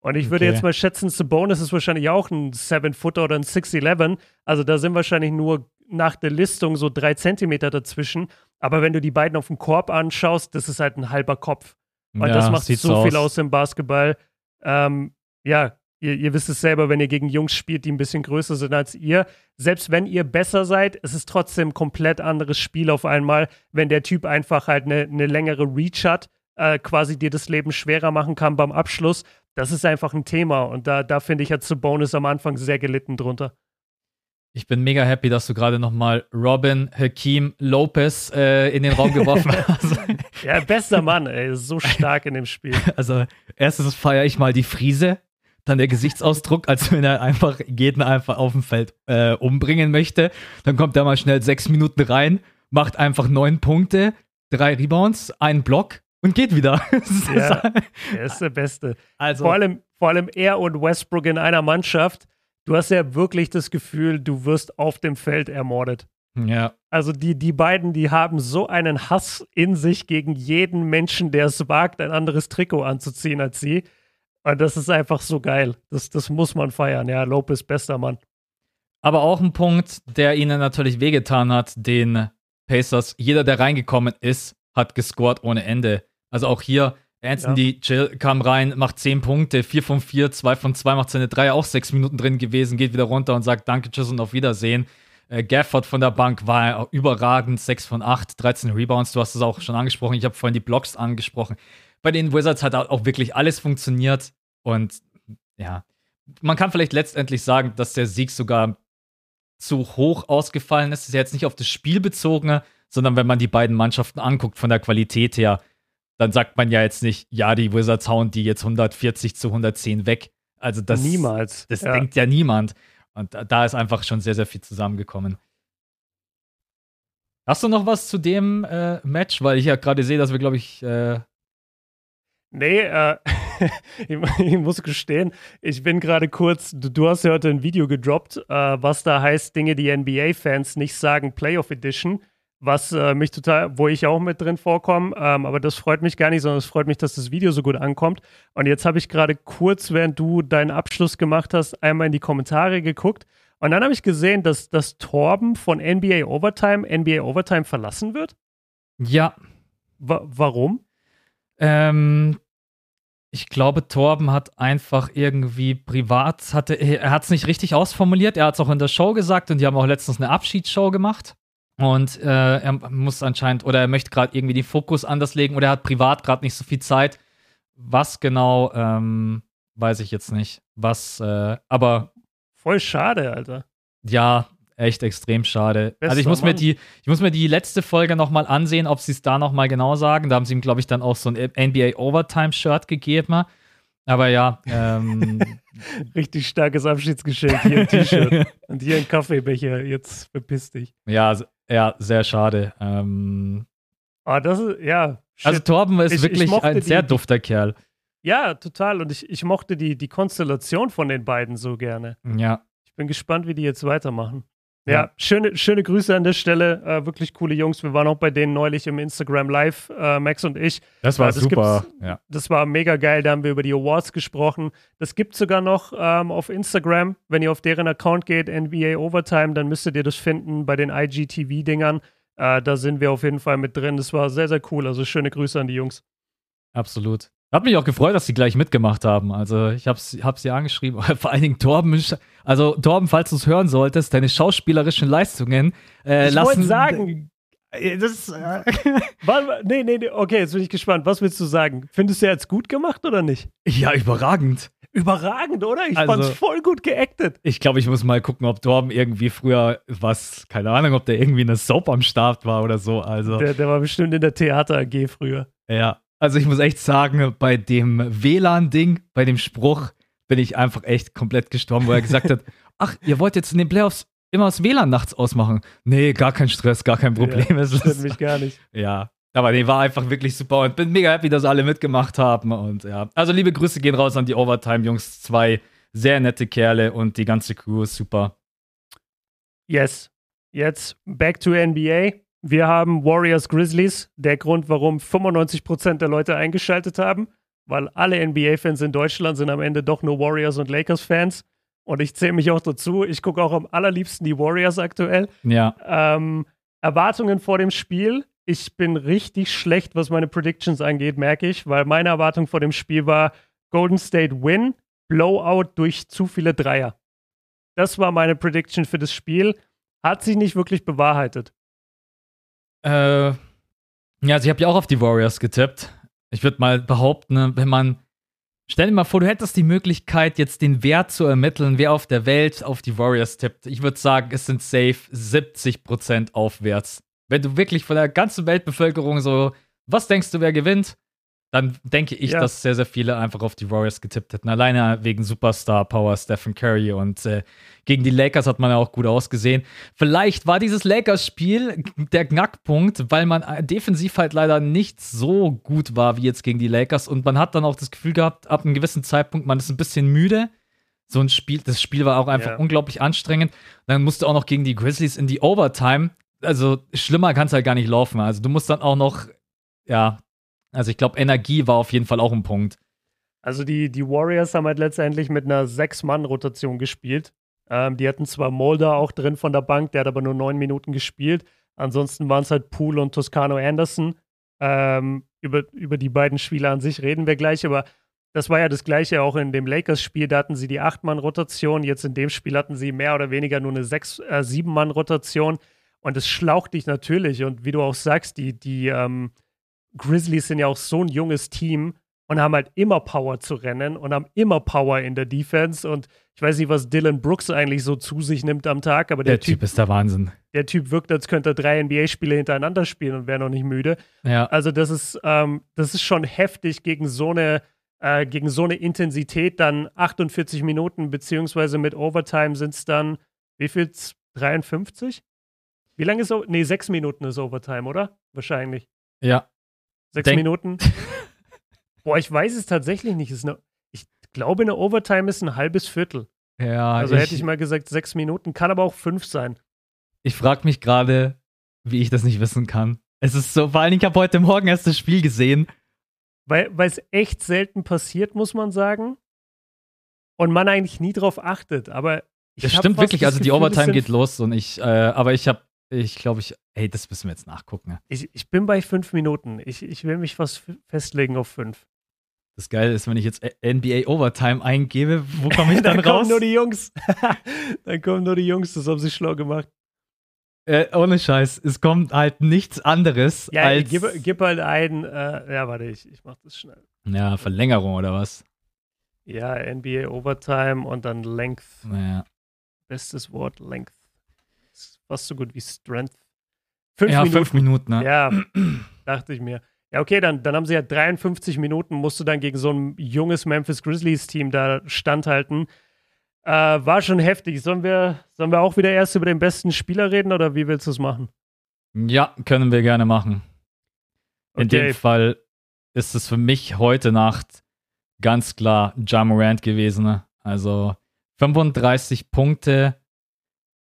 Und ich würde okay. jetzt mal schätzen, Sabonis ist wahrscheinlich auch ein Seven-Footer oder ein 6'11. Also da sind wahrscheinlich nur nach der Listung so drei Zentimeter dazwischen. Aber wenn du die beiden auf dem Korb anschaust, das ist halt ein halber Kopf. Und ja, das macht so, so viel aus im Basketball. Ähm, ja, ihr, ihr, wisst es selber, wenn ihr gegen Jungs spielt, die ein bisschen größer sind als ihr. Selbst wenn ihr besser seid, es ist trotzdem ein komplett anderes Spiel auf einmal, wenn der Typ einfach halt eine, eine längere Reach hat, äh, quasi dir das Leben schwerer machen kann beim Abschluss. Das ist einfach ein Thema. Und da, da finde ich, hat Bonus am Anfang sehr gelitten drunter. Ich bin mega happy, dass du gerade nochmal Robin Hakeem Lopez äh, in den Raum geworfen hast. ja, bester Mann, ey, so stark in dem Spiel. Also, erstens feiere ich mal die Friese, dann der Gesichtsausdruck, als wenn er einfach jeden einfach auf dem Feld äh, umbringen möchte. Dann kommt er mal schnell sechs Minuten rein, macht einfach neun Punkte, drei Rebounds, einen Block und geht wieder. ja, er ist der Beste. Also, vor, allem, vor allem er und Westbrook in einer Mannschaft du hast ja wirklich das Gefühl, du wirst auf dem Feld ermordet. Ja. Also die, die beiden, die haben so einen Hass in sich gegen jeden Menschen, der es wagt, ein anderes Trikot anzuziehen als sie. Und das ist einfach so geil. Das, das muss man feiern. Ja, Lopez, bester Mann. Aber auch ein Punkt, der ihnen natürlich wehgetan hat, den Pacers. Jeder, der reingekommen ist, hat gescored ohne Ende. Also auch hier Anthony ja. Jill kam rein, macht 10 Punkte, 4 von 4, 2 von 2, macht seine 3, auch 6 Minuten drin gewesen, geht wieder runter und sagt Danke, Tschüss und auf Wiedersehen. Äh, Gafford von der Bank war überragend, 6 von 8, 13 Rebounds, du hast es auch schon angesprochen, ich habe vorhin die Blocks angesprochen. Bei den Wizards hat auch wirklich alles funktioniert und ja, man kann vielleicht letztendlich sagen, dass der Sieg sogar zu hoch ausgefallen ist. Das ist ja jetzt nicht auf das Spiel bezogen, sondern wenn man die beiden Mannschaften anguckt von der Qualität her, dann sagt man ja jetzt nicht, ja, die Wizards hauen die jetzt 140 zu 110 weg. Also das, Niemals. Das ja. denkt ja niemand. Und da ist einfach schon sehr, sehr viel zusammengekommen. Hast du noch was zu dem äh, Match? Weil ich ja gerade sehe, dass wir, glaube ich. Äh nee, äh, ich, muss gestehen, ich bin gerade kurz, du, du, hast ja heute ein Video gedroppt, äh, was da heißt, Dinge, die NBA-Fans nicht sagen, Playoff Edition, was äh, mich total, wo ich auch mit drin vorkomme, ähm, aber das freut mich gar nicht, sondern es freut mich, dass das Video so gut ankommt. Und jetzt habe ich gerade kurz, während du deinen Abschluss gemacht hast, einmal in die Kommentare geguckt und dann habe ich gesehen, dass das Torben von NBA Overtime NBA Overtime verlassen wird. Ja. Wa warum? Ähm, ich glaube, Torben hat einfach irgendwie privat, hatte, er hat es nicht richtig ausformuliert. Er hat es auch in der Show gesagt und die haben auch letztens eine Abschiedsshow gemacht. Und äh, er muss anscheinend, oder er möchte gerade irgendwie den Fokus anders legen oder er hat privat gerade nicht so viel Zeit. Was genau, ähm, weiß ich jetzt nicht. Was, äh, aber. Voll schade, Alter. Ja, echt extrem schade. Bester also ich muss, mir die, ich muss mir die letzte Folge nochmal ansehen, ob sie es da nochmal genau sagen. Da haben sie ihm, glaube ich, dann auch so ein NBA Overtime-Shirt gegeben. Aber ja. Ähm, Richtig starkes Abschiedsgeschenk. Hier ein T-Shirt und hier ein Kaffeebecher. Jetzt verpiss dich. Ja, ja sehr schade. Ähm, ah, das ist, ja. Shit. Also Torben ist ich, wirklich ich ein sehr die, dufter Kerl. Ja, total. Und ich, ich mochte die, die Konstellation von den beiden so gerne. Ja. Ich bin gespannt, wie die jetzt weitermachen. Ja, ja, schöne, schöne Grüße an der Stelle. Äh, wirklich coole Jungs. Wir waren auch bei denen neulich im Instagram Live, äh, Max und ich. Das war äh, das super. Ja. Das war mega geil. Da haben wir über die Awards gesprochen. Das gibt es sogar noch ähm, auf Instagram. Wenn ihr auf deren Account geht, NBA Overtime, dann müsstet ihr das finden bei den IGTV-Dingern. Äh, da sind wir auf jeden Fall mit drin. Das war sehr, sehr cool. Also schöne Grüße an die Jungs. Absolut. Hat mich auch gefreut, dass sie gleich mitgemacht haben. Also ich habe hab sie angeschrieben. Vor allen Dingen Torben. Also Torben, falls du es hören solltest, deine schauspielerischen Leistungen äh, ich lassen. Ich sagen. Äh, das, äh, nee, nee, nee, okay, jetzt bin ich gespannt. Was willst du sagen? Findest du jetzt gut gemacht oder nicht? Ja, überragend. Überragend, oder? Ich also, fand's voll gut geactet. Ich glaube, ich muss mal gucken, ob Torben irgendwie früher was, keine Ahnung, ob der irgendwie eine Soap am Start war oder so. Also. Der, der war bestimmt in der Theater AG früher. Ja, also ich muss echt sagen, bei dem WLAN-Ding, bei dem Spruch, bin ich einfach echt komplett gestorben, wo er gesagt hat, ach, ihr wollt jetzt in den Playoffs immer das WLAN nachts ausmachen. Nee, gar kein Stress, gar kein Problem. Ja, das stört mich gar nicht. Ja, aber nee, war einfach wirklich super und bin mega happy, dass alle mitgemacht haben. Und ja, also liebe Grüße gehen raus an die Overtime-Jungs. Zwei sehr nette Kerle und die ganze Crew ist super. Yes. Jetzt back to NBA. Wir haben Warriors Grizzlies. Der Grund, warum 95% der Leute eingeschaltet haben, weil alle NBA-Fans in Deutschland sind am Ende doch nur Warriors und Lakers-Fans. Und ich zähle mich auch dazu. Ich gucke auch am allerliebsten die Warriors aktuell. Ja. Ähm, Erwartungen vor dem Spiel. Ich bin richtig schlecht, was meine Predictions angeht, merke ich, weil meine Erwartung vor dem Spiel war Golden State Win, Blowout durch zu viele Dreier. Das war meine Prediction für das Spiel. Hat sich nicht wirklich bewahrheitet. Äh, ja, also ich habe ja auch auf die Warriors getippt. Ich würde mal behaupten, ne, wenn man. Stell dir mal vor, du hättest die Möglichkeit, jetzt den Wert zu ermitteln, wer auf der Welt auf die Warriors tippt. Ich würde sagen, es sind safe 70% aufwärts. Wenn du wirklich von der ganzen Weltbevölkerung so, was denkst du, wer gewinnt? Dann denke ich, ja. dass sehr, sehr viele einfach auf die Warriors getippt hätten. Alleine wegen Superstar Power Stephen Curry und äh, gegen die Lakers hat man ja auch gut ausgesehen. Vielleicht war dieses Lakers-Spiel der Knackpunkt, weil man äh, defensiv halt leider nicht so gut war wie jetzt gegen die Lakers und man hat dann auch das Gefühl gehabt, ab einem gewissen Zeitpunkt, man ist ein bisschen müde. So ein Spiel, das Spiel war auch einfach ja. unglaublich anstrengend. Dann musst du auch noch gegen die Grizzlies in die Overtime. Also schlimmer kann es halt gar nicht laufen. Also du musst dann auch noch ja, also ich glaube, Energie war auf jeden Fall auch ein Punkt. Also die, die Warriors haben halt letztendlich mit einer Sechs-Mann-Rotation gespielt. Ähm, die hatten zwar Mulder auch drin von der Bank, der hat aber nur neun Minuten gespielt. Ansonsten waren es halt Poole und Toscano Anderson. Ähm, über, über die beiden Spieler an sich reden wir gleich, aber das war ja das gleiche auch in dem Lakers-Spiel. Da hatten sie die Acht-Mann-Rotation. Jetzt in dem Spiel hatten sie mehr oder weniger nur eine Sechs-, äh, Sieben-Mann-Rotation. Und es schlaucht dich natürlich. Und wie du auch sagst, die, die, ähm, Grizzlies sind ja auch so ein junges Team und haben halt immer Power zu rennen und haben immer Power in der Defense. Und ich weiß nicht, was Dylan Brooks eigentlich so zu sich nimmt am Tag, aber der, der typ, typ, ist der Wahnsinn. Der Typ wirkt, als könnte er drei NBA-Spiele hintereinander spielen und wäre noch nicht müde. Ja. Also, das ist, ähm, das ist schon heftig gegen so eine. Äh, gegen so eine Intensität dann 48 Minuten, beziehungsweise mit Overtime sind es dann, wie viel? 53? Wie lange ist, nee, sechs Minuten ist Overtime, oder? Wahrscheinlich. Ja, Sechs Denk Minuten. Boah, ich weiß es tatsächlich nicht. Ist eine, ich glaube, eine Overtime ist ein halbes Viertel. Ja, Also hätte ich mal gesagt, sechs Minuten, kann aber auch fünf sein. Ich frage mich gerade, wie ich das nicht wissen kann. Es ist so, vor allem, ich habe heute Morgen erst das Spiel gesehen. Weil es echt selten passiert, muss man sagen. Und man eigentlich nie drauf achtet. Aber ich Das stimmt wirklich, also die Gefühl, es Overtime geht los und ich, äh, aber ich habe, ich glaube, ich, ey, das müssen wir jetzt nachgucken. Ich, ich bin bei fünf Minuten. Ich, ich will mich was festlegen auf fünf. Das Geile ist, wenn ich jetzt NBA Overtime eingebe, wo komme ich dann, Dann raus? kommen nur die Jungs. Dann kommen nur die Jungs, das haben sie schlau gemacht. äh, ohne Scheiß, es kommt halt nichts anderes Ja, als gib, gib halt ein, äh, ja, warte, ich, ich mach das schnell. ja, Verlängerung oder was? Ja, NBA Overtime und dann Length. Naja. Bestes Wort, Length. Fast so gut wie Strength. Fünf ja, Minuten. fünf Minuten, ne? Ja, dachte ich mir. Ja, okay, dann, dann haben sie ja 53 Minuten, musst du dann gegen so ein junges Memphis Grizzlies-Team da standhalten. Äh, war schon heftig. Sollen wir, sollen wir auch wieder erst über den besten Spieler reden oder wie willst du es machen? Ja, können wir gerne machen. In Okay. dem Fall ist es für mich heute Nacht ganz klar Ja Morant gewesen. ne? Also 35 Punkte,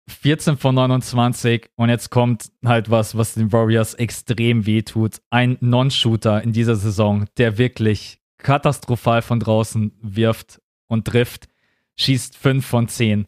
14 von 29 und jetzt kommt halt was, was den Warriors extrem wehtut. Ein Non-Shooter in dieser Saison, der wirklich katastrophal von draußen wirft und trifft, schießt 5 von 10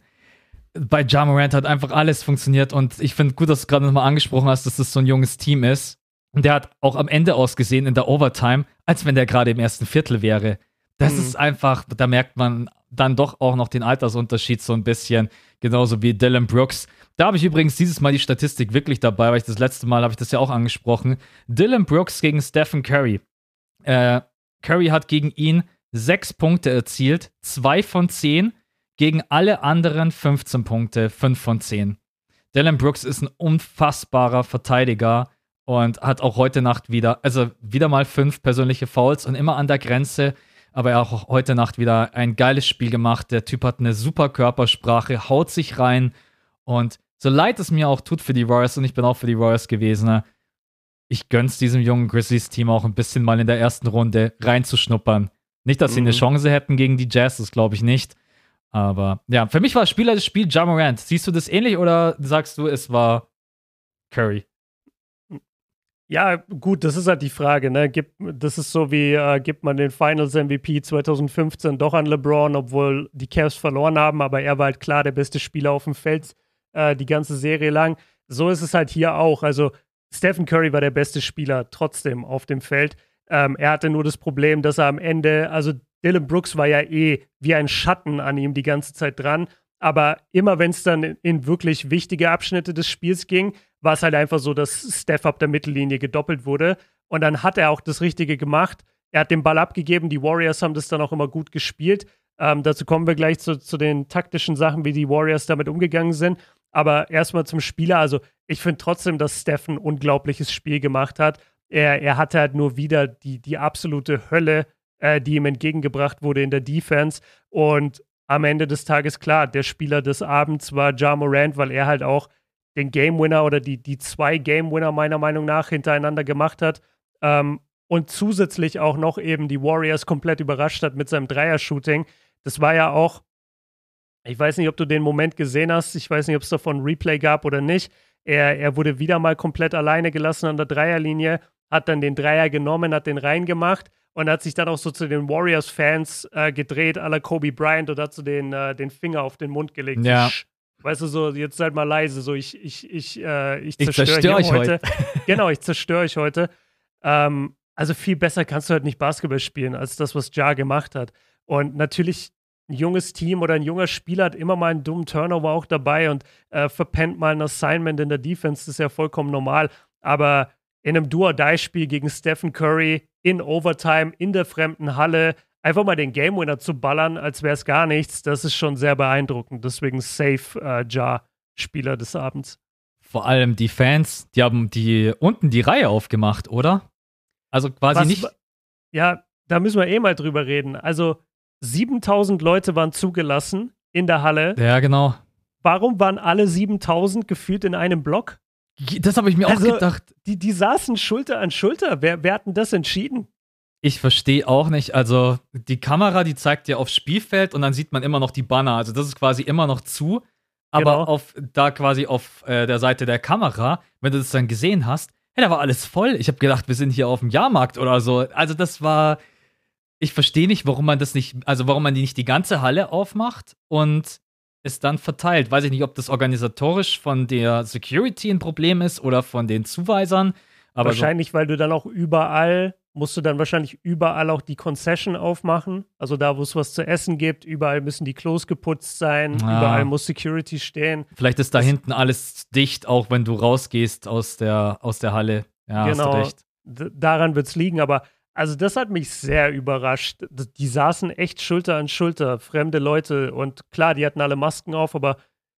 bei Ja Morant hat einfach alles funktioniert und ich finde gut, dass du gerade nochmal angesprochen hast, dass das so ein junges Team ist. Und der hat auch am Ende ausgesehen in der Overtime, als wenn der gerade im ersten Viertel wäre. Das Mhm. ist einfach, da merkt man dann doch auch noch den Altersunterschied so ein bisschen, genauso wie Dylan Brooks. Da habe ich übrigens dieses Mal die Statistik wirklich dabei, weil ich das letzte Mal habe ich das ja auch angesprochen. Dylan Brooks gegen Stephen Curry. Äh, Curry hat gegen ihn sechs Punkte erzielt, zwei von zehn gegen alle anderen 15 Punkte, 5 von 10. Dylan Brooks ist ein unfassbarer Verteidiger und hat auch heute Nacht wieder, also wieder mal fünf persönliche Fouls und immer an der Grenze, aber er hat auch heute Nacht wieder ein geiles Spiel gemacht. Der Typ hat eine super Körpersprache, haut sich rein und so leid es mir auch tut für die Warriors und ich bin auch für die Warriors gewesen, ne, ich gönn's diesem jungen Grizzlies-Team auch ein bisschen mal in der ersten Runde reinzuschnuppern. Nicht, dass sie eine Mhm. Chance hätten gegen die Jazz, das glaube ich nicht. Aber ja, für mich war Spieler des Spiels Ja Morant. Siehst du das ähnlich oder sagst du, es war Curry? Ja, gut, das ist halt die Frage. Ne? Gibt, das ist so wie, äh, gibt man den Finals MVP 2015 doch an LeBron, obwohl die Cavs verloren haben, aber er war halt klar der beste Spieler auf dem Feld äh, die ganze Serie lang. So ist es halt hier auch. Also Stephen Curry war der beste Spieler trotzdem auf dem Feld. Ähm, er hatte nur das Problem, dass er am Ende, also Dylan Brooks war ja eh wie ein Schatten an ihm die ganze Zeit dran. Aber immer wenn es dann in, in wirklich wichtige Abschnitte des Spiels ging, war es halt einfach so, dass Steph ab der Mittellinie gedoppelt wurde. Und dann hat er auch das Richtige gemacht. Er hat den Ball abgegeben. Die Warriors haben das dann auch immer gut gespielt. Ähm, dazu kommen wir gleich zu, zu den taktischen Sachen, wie die Warriors damit umgegangen sind. Aber erstmal zum Spieler. Also, ich finde trotzdem, dass Steph ein unglaubliches Spiel gemacht hat. Er, er hatte halt nur wieder die, die absolute Hölle, äh, die ihm entgegengebracht wurde in der Defense. Und am Ende des Tages, klar, der Spieler des Abends war Ja Morant, weil er halt auch den Game Winner oder die, die zwei Game Winner meiner Meinung nach hintereinander gemacht hat. Ähm, und zusätzlich auch noch eben die Warriors komplett überrascht hat mit seinem Dreier-Shooting. Das war ja auch, ich weiß nicht, ob du den Moment gesehen hast, ich weiß nicht, ob es davon Replay gab oder nicht. Er, er wurde wieder mal komplett alleine gelassen an der Dreierlinie, hat dann den Dreier genommen, hat den reingemacht und hat sich dann auch so zu den Warriors-Fans äh, gedreht, à la Kobe Bryant und hat so den, äh, den Finger auf den Mund gelegt. Ja. Weißt du, so, jetzt seid mal leise, so ich, ich, ich, äh, ich zerstöre zerstör euch heute. genau, ich zerstöre euch heute. Ähm, also viel besser kannst du halt nicht Basketball spielen, als das, was Ja gemacht hat. Und natürlich ein junges Team oder ein junger Spieler hat immer mal einen dummen Turnover auch dabei und äh, verpennt mal ein Assignment in der Defense, das ist ja vollkommen normal. Aber in einem Do-or-Die-Spiel gegen Stephen Curry in Overtime in der fremden Halle einfach mal den Game Winner zu ballern, als wäre es gar nichts, das ist schon sehr beeindruckend. Deswegen safe äh, Ja Spieler des Abends. Vor allem die Fans, die haben die unten die Reihe aufgemacht, oder? Also quasi Was nicht. Ja, da müssen wir eh mal drüber reden. Also 7000 Leute waren zugelassen in der Halle. Ja, genau. Warum waren alle 7000 gefühlt in einem Block? Das habe ich mir Also- auch gedacht. Die, die saßen Schulter an Schulter. Wer, wer hat denn das entschieden? Ich verstehe auch nicht. Also, die Kamera, die zeigt dir aufs Spielfeld und dann sieht man immer noch die Banner. Also, das ist quasi immer noch zu. Aber Genau. auf, da quasi auf äh, der Seite der Kamera, wenn du das dann gesehen hast, hey, da war alles voll. Ich habe gedacht, wir sind hier auf dem Jahrmarkt oder so. Also, das war. Ich verstehe nicht, warum man das nicht, also warum man die nicht die ganze Halle aufmacht und es dann verteilt. Weiß ich nicht, ob das organisatorisch von der Security ein Problem ist oder von den Zuweisern. Aber so, wahrscheinlich, weil du dann auch überall, musst du dann wahrscheinlich überall auch die Concession aufmachen. Also da, wo es was zu essen gibt, überall müssen die Klos geputzt sein, Ja. überall muss Security stehen. vielleicht ist da das- hinten alles dicht, auch wenn du rausgehst aus der, aus der Halle. Ja, hast Genau. du recht. D daran wird es liegen, aber also das hat mich sehr überrascht. Die saßen echt Schulter an Schulter, fremde Leute und klar, die hatten alle Masken auf, aber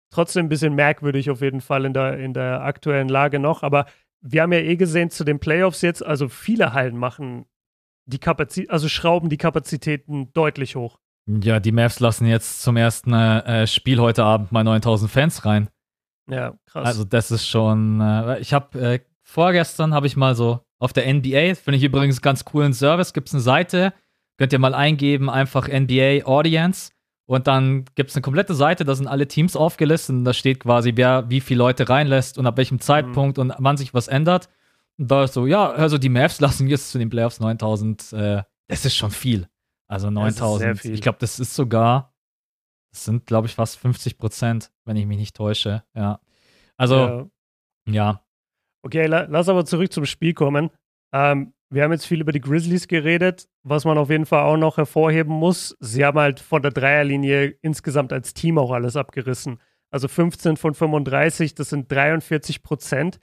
trotzdem ein bisschen merkwürdig auf jeden Fall in der, in der aktuellen Lage noch. Aber wir haben ja eh gesehen zu den Playoffs jetzt, also viele Hallen machen die Kapazität, also schrauben die Kapazitäten deutlich hoch. Ja, die Mavs lassen jetzt zum ersten äh, äh, Spiel heute Abend mal 9000 Fans rein. Ja, krass. Also das ist schon, äh, ich habe äh, vorgestern habe ich mal so auf der NBA, finde ich übrigens ganz coolen Service, gibt es eine Seite, könnt ihr mal eingeben, einfach NBA Audience und dann gibt es eine komplette Seite, da sind alle Teams aufgelistet und da steht quasi, wer wie viele Leute reinlässt und ab welchem Zeitpunkt und wann sich was ändert. Und da ist so, ja, also die Mavs lassen jetzt zu den Playoffs 9000, äh, das ist schon viel. Also Das ist sehr 9000. viel. Ich glaube, das ist sogar, das sind, glaube ich, fast 50 Prozent, wenn ich mich nicht täusche. Ja. Also, ja. ja. Okay, la lass aber zurück zum Spiel kommen. Ähm, wir haben jetzt viel über die Grizzlies geredet. Was man auf jeden Fall auch noch hervorheben muss, sie haben halt von der Dreierlinie insgesamt als Team auch alles abgerissen. Also 15 von 35, das sind 43 Prozent.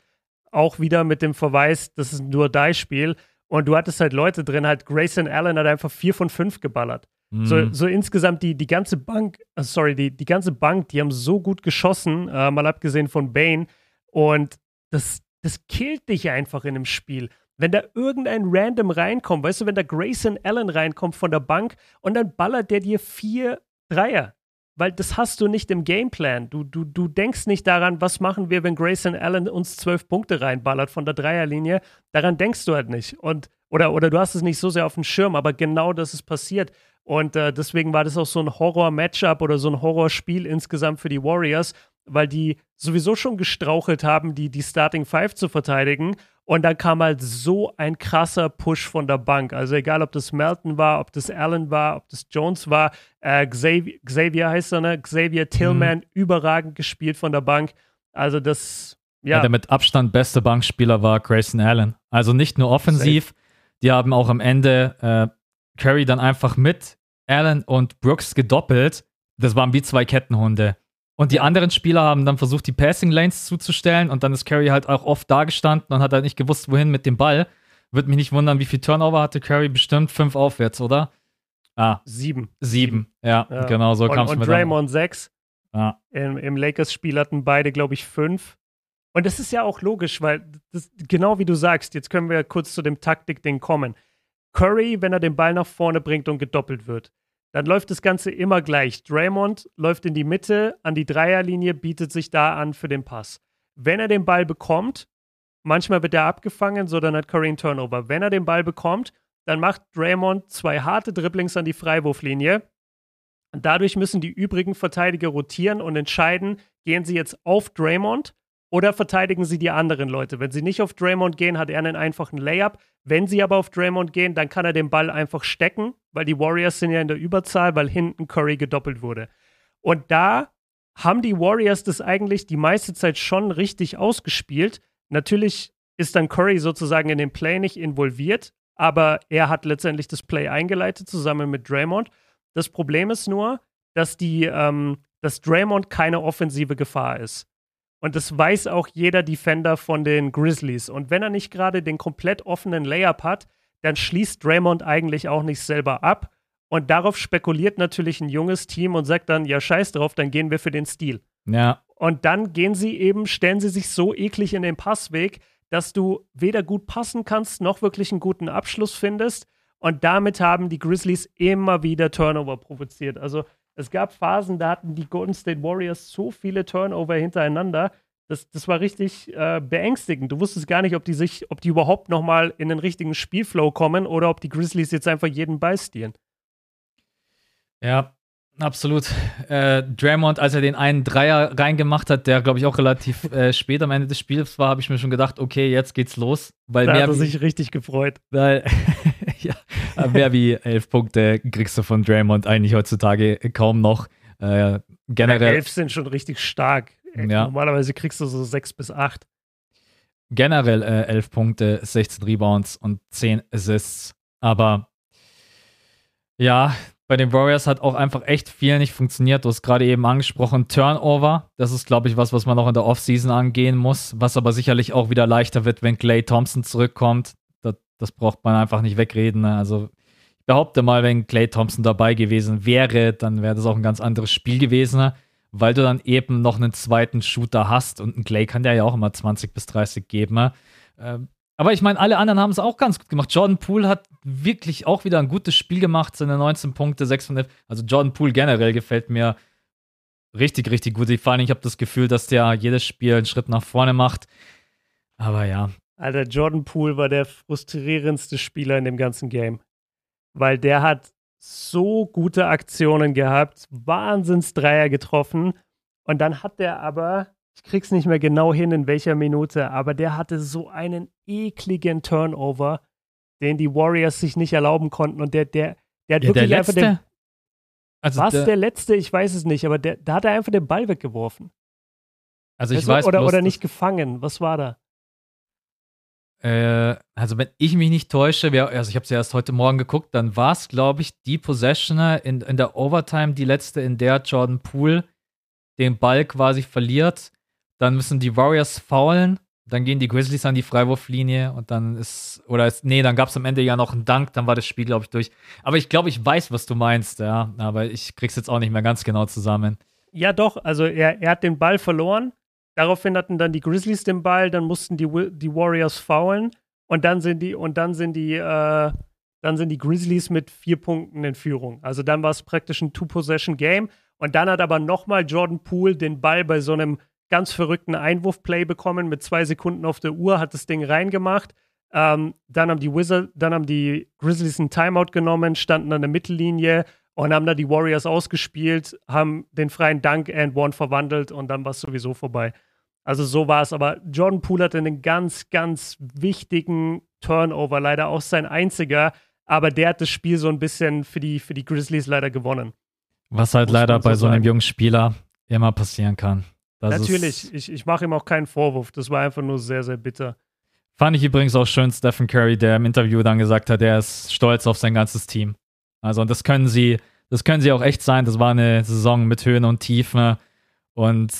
Auch wieder mit dem Verweis, das ist ein Nur-Die-Spiel. Und du hattest halt Leute drin, halt Grayson Allen hat einfach 4 von 5 geballert. So, Mhm. so insgesamt die, die ganze Bank, äh, sorry, die, die ganze Bank, die haben so gut geschossen, äh, mal abgesehen von Bane. Und das, das killt dich einfach in dem Spiel. Wenn da irgendein Random reinkommt, weißt du, wenn da Grayson Allen reinkommt von der Bank und dann ballert der dir vier Dreier. Weil das hast du nicht im Gameplan. Du, du, du denkst nicht daran, was machen wir, wenn Grayson Allen uns zwölf Punkte reinballert von der Dreierlinie. Daran denkst du halt nicht. Und, oder, oder du hast es nicht so sehr auf dem Schirm, aber genau das ist passiert. Und äh, deswegen war das auch so ein Horror-Matchup oder so ein Horrorspiel insgesamt für die Warriors, weil die sowieso schon gestrauchelt haben, die, die Starting Five zu verteidigen. Und dann kam halt so ein krasser Push von der Bank. Also egal, ob das Melton war, ob das Allen war, ob das Jones war, äh, Xavier, Xavier heißt er, ne? Xavier Tillman, überragend gespielt von der Bank. Also das, Ja. ja, der mit Abstand beste Bankspieler war Grayson Allen. Also nicht nur offensiv, die haben auch am Ende äh, Curry dann einfach mit Allen und Brooks gedoppelt. Das waren wie zwei Kettenhunde. Und die anderen Spieler haben dann versucht, die Passing Lanes zuzustellen und dann ist Curry halt auch oft da gestanden und hat halt nicht gewusst, wohin mit dem Ball. Würde mich nicht wundern, wie viel Turnover hatte Curry? Bestimmt fünf aufwärts, oder? Ah, sieben. sieben. Ja, Ja. genau so und kam es und mir dann. Draymond sechs. Ja. Im, im Lakers-Spiel hatten beide, glaube ich, fünf. Und das ist ja auch logisch, weil das, genau wie du sagst, jetzt können wir kurz zu dem Taktik-Ding kommen. Curry, wenn er den Ball nach vorne bringt und gedoppelt wird, dann läuft das Ganze immer gleich. Draymond läuft in die Mitte, an die Dreierlinie, bietet sich da an für den Pass. Wenn er den Ball bekommt, manchmal wird er abgefangen, so dann hat Curry einen Turnover. Wenn er den Ball bekommt, dann macht Draymond zwei harte Dribblings an die Freiwurflinie. Dadurch müssen die übrigen Verteidiger rotieren und entscheiden, gehen sie jetzt auf Draymond oder verteidigen sie die anderen Leute. Wenn sie nicht auf Draymond gehen, hat er einen einfachen Layup. Wenn sie aber auf Draymond gehen, dann kann er den Ball einfach stecken, weil die Warriors sind ja in der Überzahl, weil hinten Curry gedoppelt wurde. Und da haben die Warriors das eigentlich die meiste Zeit schon richtig ausgespielt. Natürlich ist dann Curry sozusagen in den Play nicht involviert, aber er hat letztendlich das Play eingeleitet zusammen mit Draymond. Das Problem ist nur, dass die, ähm, dass Draymond keine offensive Gefahr ist. Und das weiß auch jeder Defender von den Grizzlies. Und wenn er nicht gerade den komplett offenen Layup hat, dann schließt Draymond eigentlich auch nicht selber ab. Und darauf spekuliert natürlich ein junges Team und sagt dann, ja, scheiß drauf, dann gehen wir für den Stil. Ja, Und dann gehen sie eben, stellen sie sich so eklig in den Passweg, dass du weder gut passen kannst, noch wirklich einen guten Abschluss findest. Und damit haben die Grizzlies immer wieder Turnover provoziert. Also es gab Phasen, da hatten die Golden State Warriors so viele Turnover hintereinander. Das, das war richtig äh, beängstigend. Du wusstest gar nicht, ob die sich, ob die überhaupt nochmal in den richtigen Spielflow kommen oder ob die Grizzlies jetzt einfach jeden Ball stehlen. Ja, absolut. Äh, Draymond, als er den einen Dreier reingemacht hat, der glaube ich auch relativ äh, spät am Ende des Spiels war, habe ich mir schon gedacht, okay, jetzt geht's los. Weil da hat er sich richtig gefreut. weil, mehr wie elf Punkte kriegst du von Draymond eigentlich heutzutage kaum noch. Äh, generell. Elf sind schon richtig stark. Äh, Ja. Normalerweise kriegst du so sechs bis acht. generell äh, 11 Punkte, 16 Rebounds und 10 Assists. Aber ja, bei den Warriors hat auch einfach echt viel nicht funktioniert. Du hast gerade eben angesprochen, Turnover. Das ist, glaube ich, was, was man noch in der Offseason angehen muss, was aber sicherlich auch wieder leichter wird, wenn Clay Thompson zurückkommt. Das, braucht man einfach nicht wegreden. ne? Also ich behaupte mal, wenn Clay Thompson dabei gewesen wäre, dann wäre das auch ein ganz anderes Spiel gewesen, ne? weil du dann eben noch einen zweiten Shooter hast und ein Clay kann der ja auch immer 20 bis 30 geben. ne? Ähm, aber ich meine, alle anderen haben es auch ganz gut gemacht. Jordan Poole hat wirklich auch wieder ein gutes Spiel gemacht, seine 19 Punkte, 6 von 11. Also Jordan Poole generell gefällt mir richtig, richtig gut. Vor allem, ich habe das Gefühl, dass der jedes Spiel einen Schritt nach vorne macht. Aber ja, Alter, Jordan Poole war der frustrierendste Spieler in dem ganzen Game. Weil der hat so gute Aktionen gehabt, Wahnsinnsdreier getroffen. Und dann hat der aber, ich krieg's nicht mehr genau hin, in welcher Minute, aber der hatte so einen ekligen Turnover, den die Warriors sich nicht erlauben konnten. Und der, der, der hat ja der wirklich einfach den. letzte. Also, Was der, der letzte? Ich weiß es nicht, aber der, da hat er einfach den Ball weggeworfen. also ich du? weiß oder bloß, oder nicht gefangen. Was war da? Äh, also wenn ich mich nicht täusche, wär, also ich habe es ja erst heute Morgen geguckt, dann war es, glaube ich, die Possession in, in der Overtime, die letzte, in der Jordan Poole den Ball quasi verliert. Dann müssen die Warriors faulen, dann gehen die Grizzlies an die Freiwurflinie und dann ist, oder ist, nee, dann gab es am Ende ja noch einen Dank, dann war das Spiel, glaube ich, durch. Aber ich glaube, ich weiß, was du meinst, ja, aber ich krieg's jetzt auch nicht mehr ganz genau zusammen. Ja, doch. Also er, er hat den Ball verloren. Daraufhin hatten dann die Grizzlies den Ball, dann mussten die, die Warriors foulen und dann sind die und dann sind die äh, dann sind die Grizzlies mit vier Punkten in Führung. Also dann war es praktisch ein Two-Possession-Game und dann hat aber nochmal Jordan Poole den Ball bei so einem ganz verrückten Einwurfplay bekommen mit zwei Sekunden auf der Uhr, hat das Ding reingemacht. Ähm, dann haben die Wizard, dann haben die Grizzlies einen Timeout genommen, standen an der Mittellinie und haben da die Warriors ausgespielt, haben den freien Dunk and One verwandelt und dann war es sowieso vorbei. Also so war es. Aber Jordan Poole hatte einen ganz, ganz wichtigen Turnover, leider auch sein einziger. Aber der hat das Spiel so ein bisschen für die, für die Grizzlies leider gewonnen. Was halt Muss leider bei so einem sagen. jungen Spieler immer passieren kann. Das Natürlich, ich, ich mache ihm auch keinen Vorwurf. Das war einfach nur sehr, sehr bitter. Fand ich übrigens auch schön, Stephen Curry, der im Interview dann gesagt hat, er ist stolz auf sein ganzes Team. Also, und das können sie, das können sie auch echt sein. Das war eine Saison mit Höhen und Tiefen. Und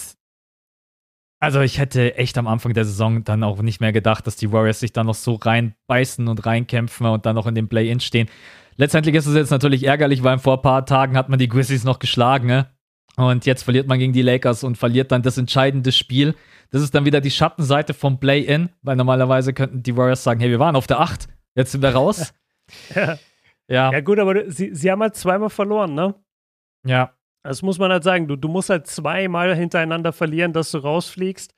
also ich hätte echt am Anfang der Saison dann auch nicht mehr gedacht, dass die Warriors sich dann noch so reinbeißen und reinkämpfen und dann noch in dem Play-In stehen. Letztendlich ist es jetzt natürlich ärgerlich, weil vor ein paar Tagen hat man die Grizzlies noch geschlagen, ne? Und jetzt verliert man gegen die Lakers und verliert dann das entscheidende Spiel. Das ist dann wieder die Schattenseite vom Play-In, weil normalerweise könnten die Warriors sagen, hey, wir waren auf der 8, jetzt sind wir raus. Ja, Ja, ja gut, aber sie, sie haben halt zweimal verloren, ne? ja. Das muss man halt sagen. Du, du musst halt zweimal hintereinander verlieren, dass du rausfliegst.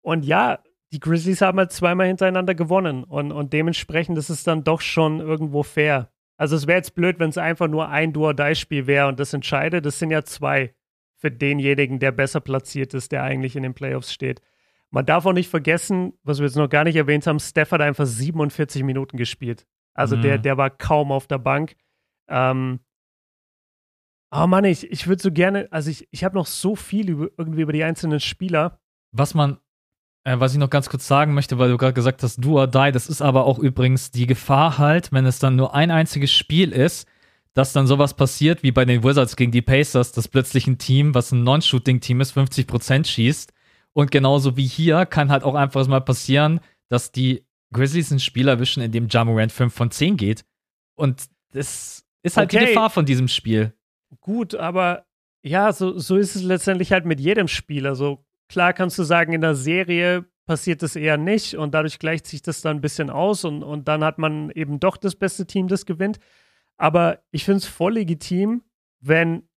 Und ja, die Grizzlies haben halt zweimal hintereinander gewonnen. Und, und dementsprechend ist es dann doch schon irgendwo fair. Also es wäre jetzt blöd, wenn es einfach nur ein Do-or-Die-Spiel wäre und das entscheidet. Das sind ja zwei für denjenigen, der besser platziert ist, der eigentlich in den Playoffs steht. Man darf auch nicht vergessen, was wir jetzt noch gar nicht erwähnt haben, Steph hat einfach 47 Minuten gespielt. Also Mhm. der, der war kaum auf der Bank. Ähm, oh Mann, ich, ich würde so gerne, also ich, ich habe noch so viel über, irgendwie über die einzelnen Spieler. Was man, äh, was ich noch ganz kurz sagen möchte, weil du gerade gesagt hast, do or die, das ist aber auch übrigens die Gefahr halt, wenn es dann nur ein einziges Spiel ist, dass dann sowas passiert wie bei den Wizards gegen die Pacers, dass plötzlich ein Team, was ein Non-Shooting-Team ist, 50% schießt. Und genauso wie hier kann halt auch einfach mal passieren, dass die Grizzlies ein Spiel erwischen, in dem Jamorant 5 von 10 geht. Und das ist halt die Okay. Gefahr von diesem Spiel. Gut, aber ja, so, so ist es letztendlich halt mit jedem Spiel. Also klar kannst du sagen, in der Serie passiert das eher nicht und dadurch gleicht sich das dann ein bisschen aus und, und dann hat man eben doch das beste Team, das gewinnt. Aber ich finde es voll legitim, wenn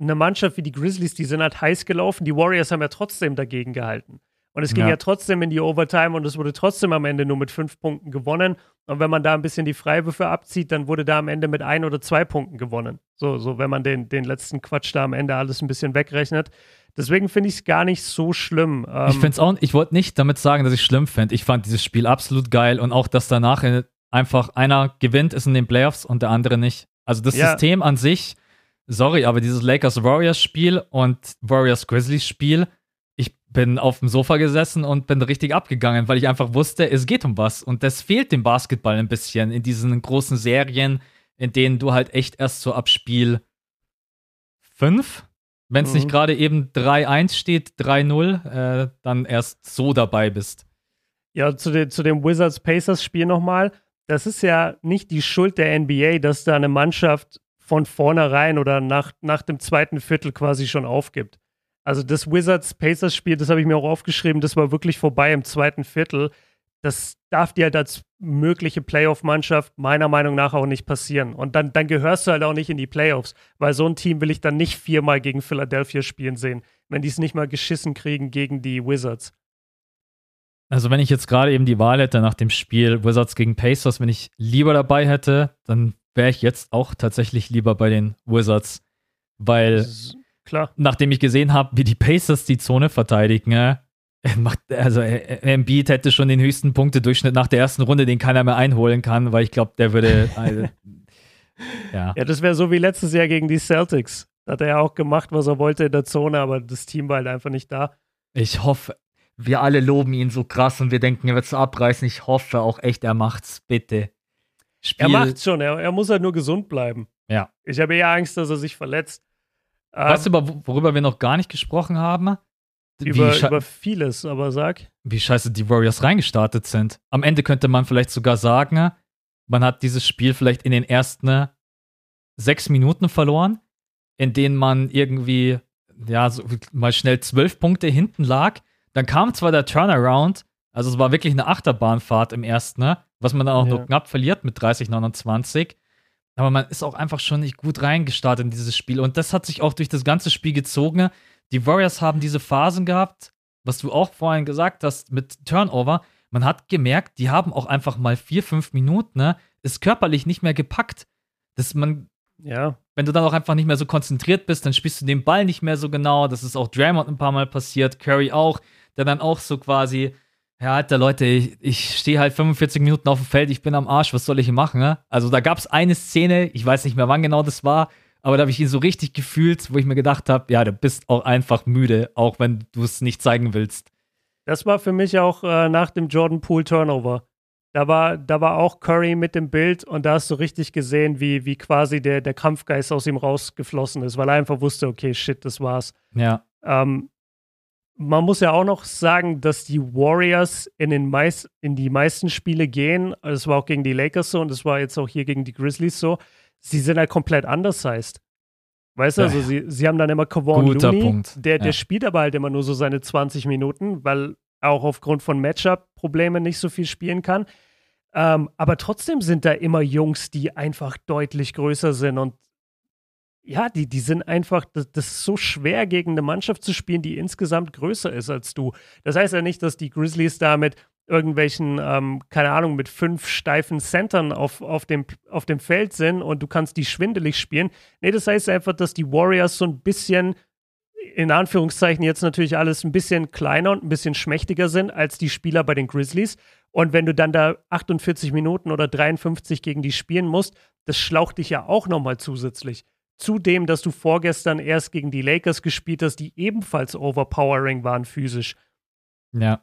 eine Mannschaft wie die Grizzlies, die sind halt heiß gelaufen, die Warriors haben ja trotzdem dagegen gehalten. Und es ging ja. ja trotzdem in die Overtime und es wurde trotzdem am Ende nur mit fünf Punkten gewonnen. Und wenn man da ein bisschen die Freiwürfe abzieht, dann wurde da am Ende mit ein oder zwei Punkten gewonnen. So, so wenn man den, den letzten Quatsch da am Ende alles ein bisschen wegrechnet. Deswegen finde ich es gar nicht so schlimm. Ähm, ich finde es auch, ich wollte nicht damit sagen, dass ich es schlimm finde. Ich fand dieses Spiel absolut geil und auch, dass danach einfach einer gewinnt, ist in den Playoffs und der andere nicht. Also das ja. System an sich, sorry, aber dieses Lakers-Warriors-Spiel und Warriors-Grizzlies-Spiel, bin auf dem Sofa gesessen und bin richtig abgegangen, weil ich einfach wusste, es geht um was. Und das fehlt dem Basketball ein bisschen in diesen großen Serien, in denen du halt echt erst so ab Spiel 5 wenn es mhm. nicht gerade eben 3-1 steht, 3-0, äh, dann erst so dabei bist. Ja, zu, de, zu dem Wizards-Pacers-Spiel nochmal. Das ist ja nicht die Schuld der NBA, dass da eine Mannschaft von vornherein oder nach, nach dem zweiten Viertel quasi schon aufgibt. Also das Wizards-Pacers-Spiel, das habe ich mir auch aufgeschrieben, das war wirklich vorbei im zweiten Viertel das darf dir halt als mögliche Playoff-Mannschaft meiner Meinung nach auch nicht passieren. Und dann, dann gehörst du halt auch nicht in die Playoffs, weil so ein Team will ich dann nicht viermal gegen Philadelphia spielen sehen, wenn die es nicht mal geschissen kriegen gegen die Wizards. Also wenn ich jetzt gerade eben die Wahl hätte nach dem Spiel Wizards gegen Pacers, wenn ich lieber dabei hätte, dann wäre ich jetzt auch tatsächlich lieber bei den Wizards, weil klar. nachdem ich gesehen habe, wie die Pacers die Zone verteidigen, macht, also Embiid hätte schon den höchsten Punktedurchschnitt nach der ersten Runde, den keiner mehr einholen kann, weil ich glaube, der würde. Also, ja. ja, das wäre so wie letztes Jahr gegen die Celtics. Da hat er ja auch gemacht, was er wollte in der Zone, aber das Team war halt einfach nicht da. Ich hoffe, wir alle loben ihn so krass und wir denken, er wird es abreißen. Ich hoffe auch echt, er macht's, bitte. Spiel. Er macht's schon, er, er muss halt nur gesund bleiben. Ja. Ich habe eher Angst, dass er sich verletzt. Weißt ähm, du, worüber wir noch gar nicht gesprochen haben? Über, über vieles, aber sag. Wie scheiße die Warriors reingestartet sind. Am Ende könnte man vielleicht sogar sagen, man hat dieses Spiel vielleicht in den ersten sechs Minuten verloren, in denen man irgendwie, ja, so mal schnell zwölf Punkte hinten lag. Dann kam zwar der Turnaround, also es war wirklich eine Achterbahnfahrt im ersten, was man dann auch ja. nur knapp verliert mit 30, 29. Aber man ist auch einfach schon nicht gut reingestartet in dieses Spiel. Und das hat sich auch durch das ganze Spiel gezogen die Warriors haben diese Phasen gehabt, was du auch vorhin gesagt hast mit Turnover. Man hat gemerkt, die haben auch einfach mal vier, fünf Minuten, ne, ist körperlich nicht mehr gepackt. Dass man, ja. wenn du dann auch einfach nicht mehr so konzentriert bist, dann spielst du den Ball nicht mehr so genau. Das ist auch Draymond ein paar Mal passiert, Curry auch, der dann auch so quasi, ja, Alter, Leute, ich, ich stehe halt 45 Minuten auf dem Feld, ich bin am Arsch, was soll ich hier machen? Ne? Also da gab es eine Szene, ich weiß nicht mehr, wann genau das war, aber da habe ich ihn so richtig gefühlt, wo ich mir gedacht habe, ja, du bist auch einfach müde, auch wenn du es nicht zeigen willst. Das war für mich auch äh, nach dem Jordan Poole Turnover. Da war, da war auch Curry mit dem Bild und da hast du richtig gesehen, wie, wie quasi der, der Kampfgeist aus ihm rausgeflossen ist, weil er einfach wusste, okay, shit, das war's. Ja. Ähm, man muss ja auch noch sagen, dass die Warriors in, den meist, in die meisten Spiele gehen. Das war auch gegen die Lakers so und das war jetzt auch hier gegen die Grizzlies so sie sind halt komplett anders heißt. Weißt du, also sie, sie haben dann immer Kevon Looney, Punkt. Der, der ja. spielt aber halt immer nur so seine 20 Minuten, weil er auch aufgrund von Matchup-Problemen nicht so viel spielen kann. Ähm, aber trotzdem sind da immer Jungs, die einfach deutlich größer sind und ja, die, die sind einfach, das, das, ist so schwer, gegen eine Mannschaft zu spielen, die insgesamt größer ist als du. Das heißt ja nicht, dass die Grizzlies damit irgendwelchen, ähm, keine Ahnung, mit fünf steifen Centern auf, auf, dem, auf dem Feld sind und du kannst die schwindelig spielen. Nee, das heißt einfach, dass die Warriors so ein bisschen, in Anführungszeichen jetzt natürlich alles ein bisschen kleiner und ein bisschen schmächtiger sind als die Spieler bei den Grizzlies. Und wenn du dann da 48 Minuten oder 53 gegen die spielen musst, das schlaucht dich ja auch nochmal zusätzlich. Zudem, dass du vorgestern erst gegen die Lakers gespielt hast, die ebenfalls overpowering waren physisch. Ja,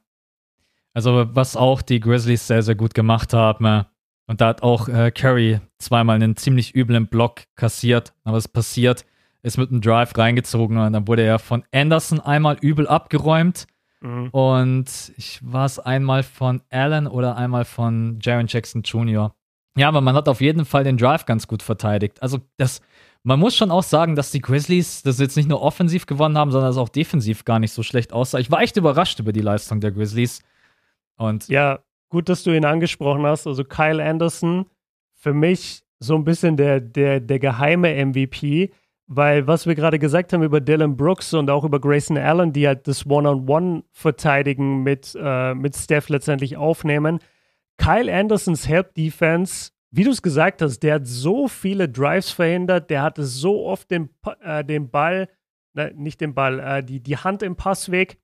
also, was auch die Grizzlies sehr, sehr gut gemacht haben. Äh, und da hat auch äh, Curry zweimal einen ziemlich üblen Block kassiert. Aber es passiert, ist mit einem Drive reingezogen und dann wurde er von Anderson einmal übel abgeräumt. Mhm. Und ich war es einmal von Allen oder einmal von Jaron Jackson Jr. Ja, aber man hat auf jeden Fall den Drive ganz gut verteidigt. Also das, man muss schon auch sagen, dass die Grizzlies das jetzt nicht nur offensiv gewonnen haben, sondern es auch defensiv gar nicht so schlecht aussah. Ich war echt überrascht über die Leistung der Grizzlies. Und ja, gut, dass du ihn angesprochen hast. Also Kyle Anderson, für mich so ein bisschen der, der, der geheime MVP, weil was wir gerade gesagt haben über Dylan Brooks und auch über Grayson Allen, die halt das One-on-One verteidigen mit, äh, mit Steph letztendlich aufnehmen. Kyle Andersons Help Defense, wie du es gesagt hast, der hat so viele Drives verhindert, der hatte so oft den, äh, den Ball, ne, nicht den Ball, äh, die, die Hand im Passweg.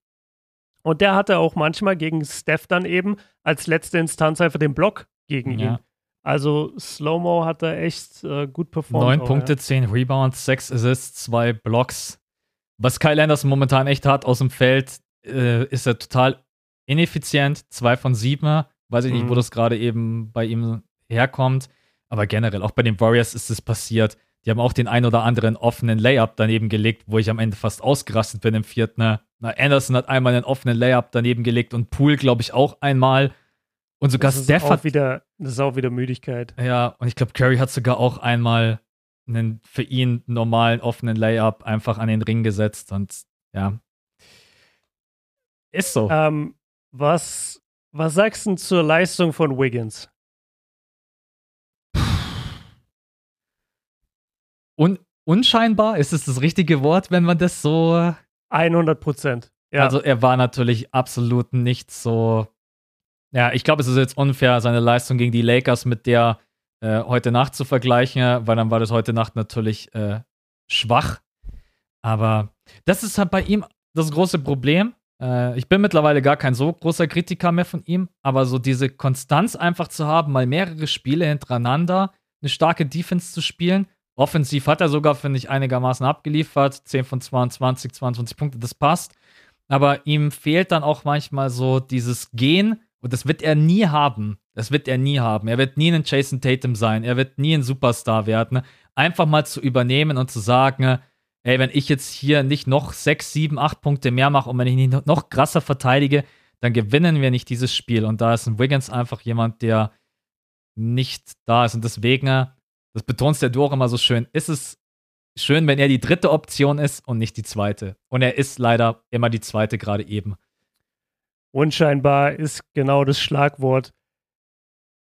Und der hatte auch manchmal gegen Steph dann eben als letzte Instanz einfach den Block gegen ja. ihn. Also Slow-Mo hat da echt äh, gut performt. Neun Punkte, ja. zehn Rebounds, sechs Assists, zwei Blocks. Was Kyle Anderson momentan echt hat aus dem Feld, äh, ist er total ineffizient. Zwei von sieben. Weiß ich mhm. nicht, wo mhm. das gerade eben bei ihm herkommt. Aber generell, auch bei den Warriors ist es passiert. Die haben auch den ein oder anderen offenen Layup daneben gelegt, wo ich am Ende fast ausgerastet bin im vierten. Na, Anderson hat einmal einen offenen Layup daneben gelegt und Poole, glaube ich, auch einmal. Und sogar das Steph hat. Wieder, das ist auch wieder Müdigkeit. Ja, und ich glaube, Curry hat sogar auch einmal einen für ihn normalen offenen Layup einfach an den Ring gesetzt. Und ja. Ist so. Ähm, was, was sagst du zur Leistung von Wiggins? Un unscheinbar ist es das richtige Wort, wenn man das so. 100 Prozent. Ja. Also, er war natürlich absolut nicht so ja, ich glaube, es ist jetzt unfair, seine Leistung gegen die Lakers mit der äh, heute Nacht zu vergleichen, weil dann war das heute Nacht natürlich äh, schwach. Aber das ist halt bei ihm das große Problem. Äh, ich bin mittlerweile gar kein so großer Kritiker mehr von ihm, aber so diese Konstanz einfach zu haben, mal mehrere Spiele hintereinander, eine starke Defense zu spielen. Offensiv hat er sogar, finde ich, einigermaßen abgeliefert. 10 von 22, 22 Punkte, das passt. Aber ihm fehlt dann auch manchmal so dieses Gehen und das wird er nie haben. Das wird er nie haben. Er wird nie ein Jason Tatum sein. Er wird nie ein Superstar werden. Einfach mal zu übernehmen und zu sagen, ey, wenn ich jetzt hier nicht noch sechs, sieben, acht Punkte mehr mache und wenn ich nicht noch krasser verteidige, dann gewinnen wir nicht dieses Spiel. Und da ist ein Wiggins einfach jemand, der nicht da ist. Und deswegen, das betont der Dore immer so schön, ist es schön, wenn er die dritte Option ist und nicht die zweite. Und er ist leider immer die zweite gerade eben. Unscheinbar ist genau das Schlagwort.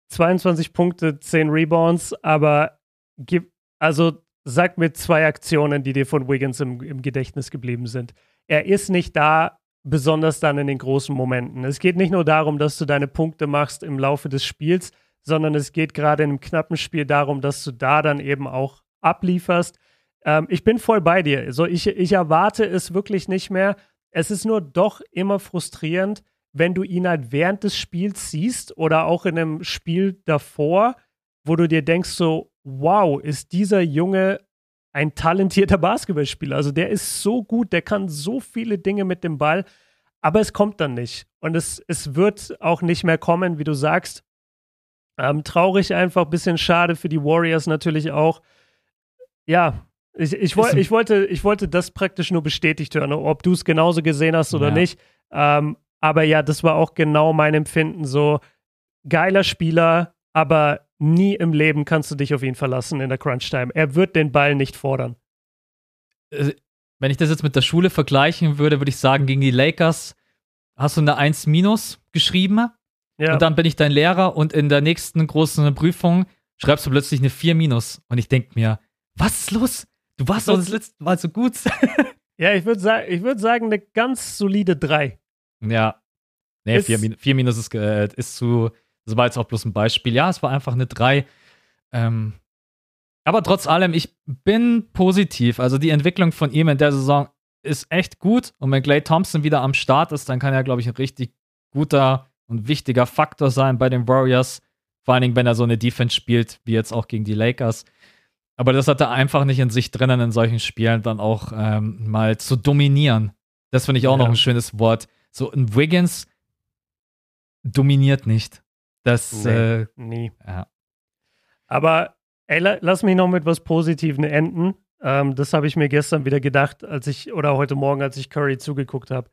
22 Punkte, 10 Rebounds, aber gib, also sag mir zwei Aktionen, die dir von Wiggins im, im Gedächtnis geblieben sind. Er ist nicht da, besonders dann in den großen Momenten. Es geht nicht nur darum, dass du deine Punkte machst im Laufe des Spiels, sondern es geht gerade in einem knappen Spiel darum, dass du da dann eben auch ablieferst. Ähm, ich bin voll bei dir. Also ich, ich erwarte es wirklich nicht mehr. Es ist nur doch immer frustrierend, wenn du ihn halt während des Spiels siehst oder auch in einem Spiel davor, wo du dir denkst so, wow, ist dieser Junge ein talentierter Basketballspieler. Also der ist so gut, der kann so viele Dinge mit dem Ball, aber es kommt dann nicht. Und es, es wird auch nicht mehr kommen, wie du sagst. Ähm, traurig einfach, bisschen schade für die Warriors natürlich auch. Ja, ich, ich, woll, ich, wollte, ich wollte das praktisch nur bestätigt hören, ob du es genauso gesehen hast oder ja. nicht. Ähm, aber ja, das war auch genau mein Empfinden. So geiler Spieler, aber nie im Leben kannst du dich auf ihn verlassen in der Crunch-Time. Er wird den Ball nicht fordern. Äh, wenn ich das jetzt mit der Schule vergleichen würde, würde ich sagen, gegen die Lakers hast du eine 1 minus geschrieben. Ja. Und dann bin ich dein Lehrer und in der nächsten großen Prüfung schreibst du plötzlich eine 4 minus. Und ich denke mir, was ist los? Du warst doch das letzte Mal so gut. ja, ich würde sagen, würd sagen, eine ganz solide 3. Ja. Nee, 4 Minus ist, äh, ist zu. Das war jetzt auch bloß ein Beispiel. Ja, es war einfach eine 3. Ähm, aber trotz allem, ich bin positiv. Also die Entwicklung von ihm in der Saison ist echt gut. Und wenn Clay Thompson wieder am Start ist, dann kann er, glaube ich, ein richtig guter und wichtiger Faktor sein bei den Warriors. Vor allen Dingen, wenn er so eine Defense spielt, wie jetzt auch gegen die Lakers. Aber das hat er einfach nicht in sich drinnen, in solchen Spielen dann auch ähm, mal zu dominieren. Das finde ich auch ja. noch ein schönes Wort. So ein Wiggins dominiert nicht. Das nee, äh, nie. Ja. Aber ey, lass mich noch mit was Positivem enden. Ähm, das habe ich mir gestern wieder gedacht, als ich oder heute Morgen, als ich Curry zugeguckt habe.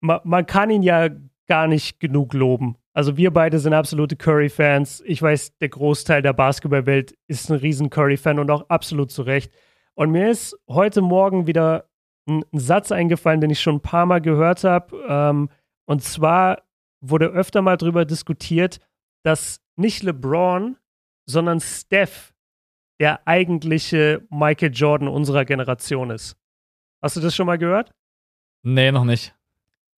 Ma man kann ihn ja gar nicht genug loben. Also wir beide sind absolute Curry-Fans. Ich weiß, der Großteil der Basketballwelt ist ein riesen Curry-Fan und auch absolut zu Recht. Und mir ist heute Morgen wieder ein, Satz eingefallen, den ich schon ein paar Mal gehört habe. Ähm, und zwar wurde öfter mal darüber diskutiert, dass nicht LeBron, sondern Steph der eigentliche Michael Jordan unserer Generation ist. Hast du das schon mal gehört? Nee, noch nicht.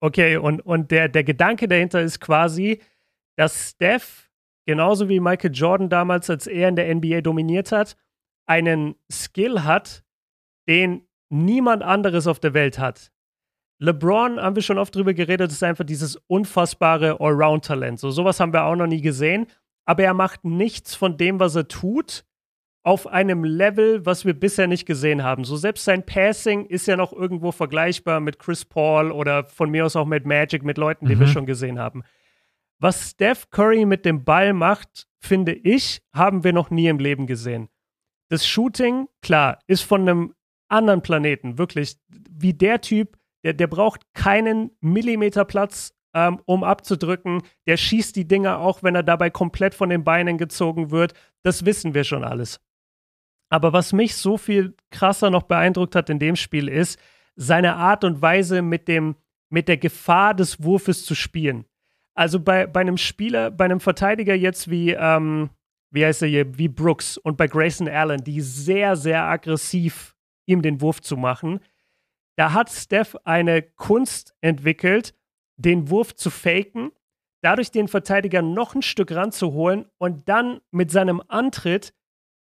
Okay, und, und der, der Gedanke dahinter ist quasi, dass Steph, genauso wie Michael Jordan damals, als er in der NBA dominiert hat, einen Skill hat, den niemand anderes auf der Welt hat. LeBron, haben wir schon oft drüber geredet, ist einfach dieses unfassbare Allround-Talent. So sowas haben wir auch noch nie gesehen. Aber er macht nichts von dem, was er tut, auf einem Level, was wir bisher nicht gesehen haben. So selbst sein Passing ist ja noch irgendwo vergleichbar mit Chris Paul oder von mir aus auch mit Magic, mit Leuten, die mhm. wir schon gesehen haben. Was Steph Curry mit dem Ball macht, finde ich, haben wir noch nie im Leben gesehen. Das Shooting, klar, ist von einem anderen Planeten, wirklich. Wie der Typ, der, der braucht keinen Millimeter Platz, ähm, um abzudrücken. Der schießt die Dinger auch, wenn er dabei komplett von den Beinen gezogen wird. Das wissen wir schon alles. Aber was mich so viel krasser noch beeindruckt hat in dem Spiel ist, seine Art und Weise mit dem, mit der Gefahr des Wurfes zu spielen. Also bei, bei einem Spieler, bei einem Verteidiger jetzt wie, ähm, wie heißt er hier, wie Brooks und bei Grayson Allen, die sehr, sehr aggressiv ihm den Wurf zu machen, da hat Steph eine Kunst entwickelt, den Wurf zu faken, dadurch den Verteidiger noch ein Stück ranzuholen und dann mit seinem Antritt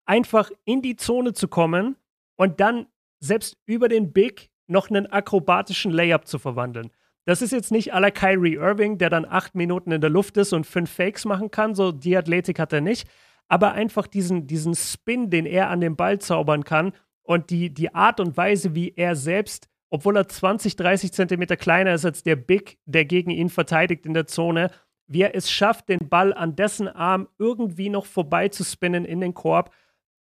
einfach in die Zone zu kommen und dann selbst über den Big noch einen akrobatischen Layup zu verwandeln. Das ist jetzt nicht la Kyrie Irving, der dann acht Minuten in der Luft ist und fünf Fakes machen kann. So die Athletik hat er nicht. Aber einfach diesen, diesen Spin, den er an den Ball zaubern kann und die, die Art und Weise, wie er selbst, obwohl er 20, 30 Zentimeter kleiner ist als der Big, der gegen ihn verteidigt in der Zone, wie er es schafft, den Ball an dessen Arm irgendwie noch vorbei zu spinnen in den Korb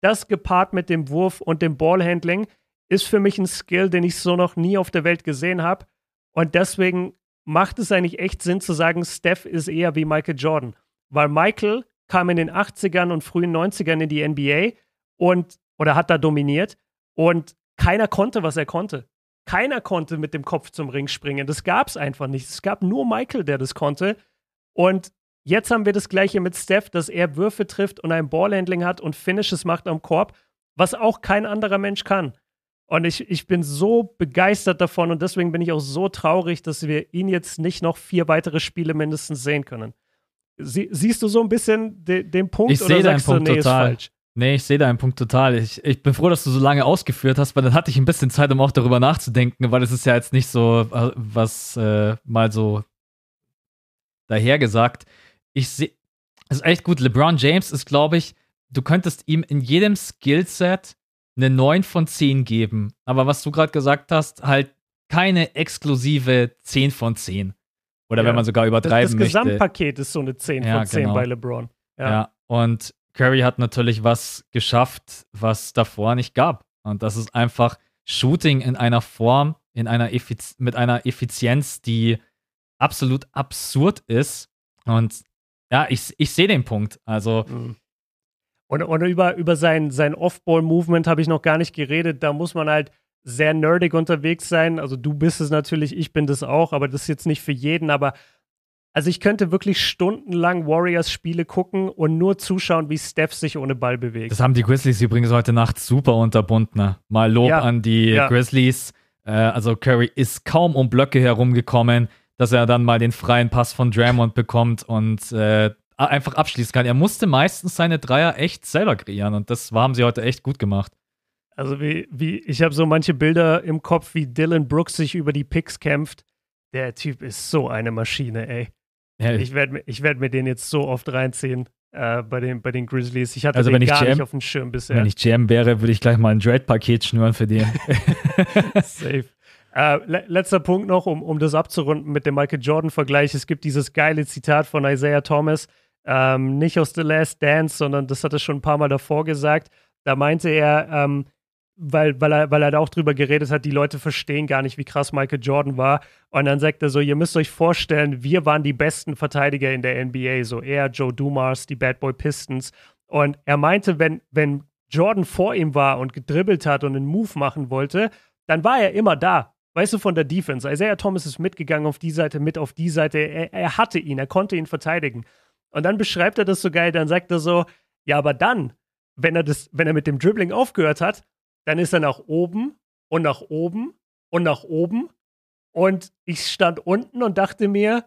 das gepaart mit dem Wurf und dem Ballhandling ist für mich ein Skill, den ich so noch nie auf der Welt gesehen habe. Und deswegen macht es eigentlich echt Sinn zu sagen, Steph ist eher wie Michael Jordan. Weil Michael kam in den 80ern und frühen 90ern in die NBA und oder hat da dominiert und keiner konnte, was er konnte. Keiner konnte mit dem Kopf zum Ring springen. Das gab es einfach nicht. Es gab nur Michael, der das konnte. Und Jetzt haben wir das gleiche mit Steph, dass er Würfe trifft und ein Ballhandling hat und Finishes macht am Korb, was auch kein anderer Mensch kann. Und ich, ich bin so begeistert davon und deswegen bin ich auch so traurig, dass wir ihn jetzt nicht noch vier weitere Spiele mindestens sehen können. Sie, siehst du so ein bisschen de, den Punkt ich oder sagst Punkt du, nee, total. ist falsch? Nee, ich sehe deinen Punkt total. Ich, ich bin froh, dass du so lange ausgeführt hast, weil dann hatte ich ein bisschen Zeit, um auch darüber nachzudenken, weil es ist ja jetzt nicht so äh, was äh, mal so dahergesagt ich sehe, es ist echt gut. LeBron James ist, glaube ich, du könntest ihm in jedem Skillset eine 9 von 10 geben. Aber was du gerade gesagt hast, halt keine exklusive 10 von 10. Oder ja. wenn man sogar übertreiben möchte. Das, das Gesamtpaket ist so eine 10 ja, von 10 genau. bei LeBron. Ja. ja, und Curry hat natürlich was geschafft, was davor nicht gab. Und das ist einfach Shooting in einer Form, in einer Effiz mit einer Effizienz, die absolut absurd ist. Und ja, ich, ich sehe den Punkt. Also. Mhm. Und, und über, über sein, sein Off-Ball-Movement habe ich noch gar nicht geredet. Da muss man halt sehr nerdig unterwegs sein. Also du bist es natürlich, ich bin das auch, aber das ist jetzt nicht für jeden. Aber also ich könnte wirklich stundenlang Warriors-Spiele gucken und nur zuschauen, wie Steph sich ohne Ball bewegt. Das haben die Grizzlies übrigens heute Nacht super unterbunden. Ne? Mal Lob ja. an die ja. Grizzlies. Äh, also Curry ist kaum um Blöcke herumgekommen dass er dann mal den freien Pass von Draymond bekommt und äh, einfach abschließen kann. Er musste meistens seine Dreier echt selber kreieren und das haben sie heute echt gut gemacht. Also wie, wie ich habe so manche Bilder im Kopf, wie Dylan Brooks sich über die Picks kämpft. Der Typ ist so eine Maschine, ey. Ja, ich werde ich werd mir den jetzt so oft reinziehen äh, bei, den, bei den Grizzlies. Ich hatte also den gar GM, nicht auf dem Schirm bisher. Wenn ich GM wäre, würde ich gleich mal ein Dread-Paket schnüren für den. Safe. Äh, le letzter Punkt noch, um, um das abzurunden mit dem Michael Jordan-Vergleich. Es gibt dieses geile Zitat von Isaiah Thomas, ähm, nicht aus The Last Dance, sondern das hat er schon ein paar Mal davor gesagt. Da meinte er, ähm, weil, weil, er, weil er da auch drüber geredet hat, die Leute verstehen gar nicht, wie krass Michael Jordan war. Und dann sagt er so, ihr müsst euch vorstellen, wir waren die besten Verteidiger in der NBA, so er, Joe Dumars, die Bad Boy Pistons. Und er meinte, wenn, wenn Jordan vor ihm war und gedribbelt hat und einen Move machen wollte, dann war er immer da weißt du, von der Defense. Isaiah Thomas ist mitgegangen auf die Seite, mit auf die Seite. Er, er hatte ihn, er konnte ihn verteidigen. Und dann beschreibt er das so geil, dann sagt er so, ja, aber dann, wenn er, das, wenn er mit dem Dribbling aufgehört hat, dann ist er nach oben und nach oben und nach oben. Und ich stand unten und dachte mir,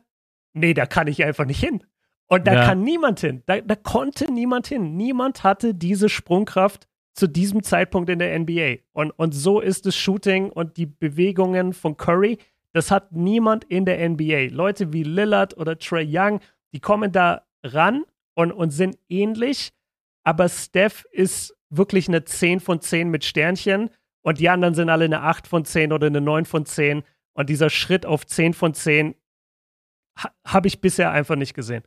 nee, da kann ich einfach nicht hin. Und da ja. kann niemand hin. Da, da konnte niemand hin. Niemand hatte diese Sprungkraft zu diesem Zeitpunkt in der NBA. Und, und so ist das Shooting und die Bewegungen von Curry. Das hat niemand in der NBA. Leute wie Lillard oder Trey Young, die kommen da ran und, und sind ähnlich. Aber Steph ist wirklich eine 10 von 10 mit Sternchen. Und die anderen sind alle eine 8 von 10 oder eine 9 von 10. Und dieser Schritt auf 10 von 10 ha habe ich bisher einfach nicht gesehen.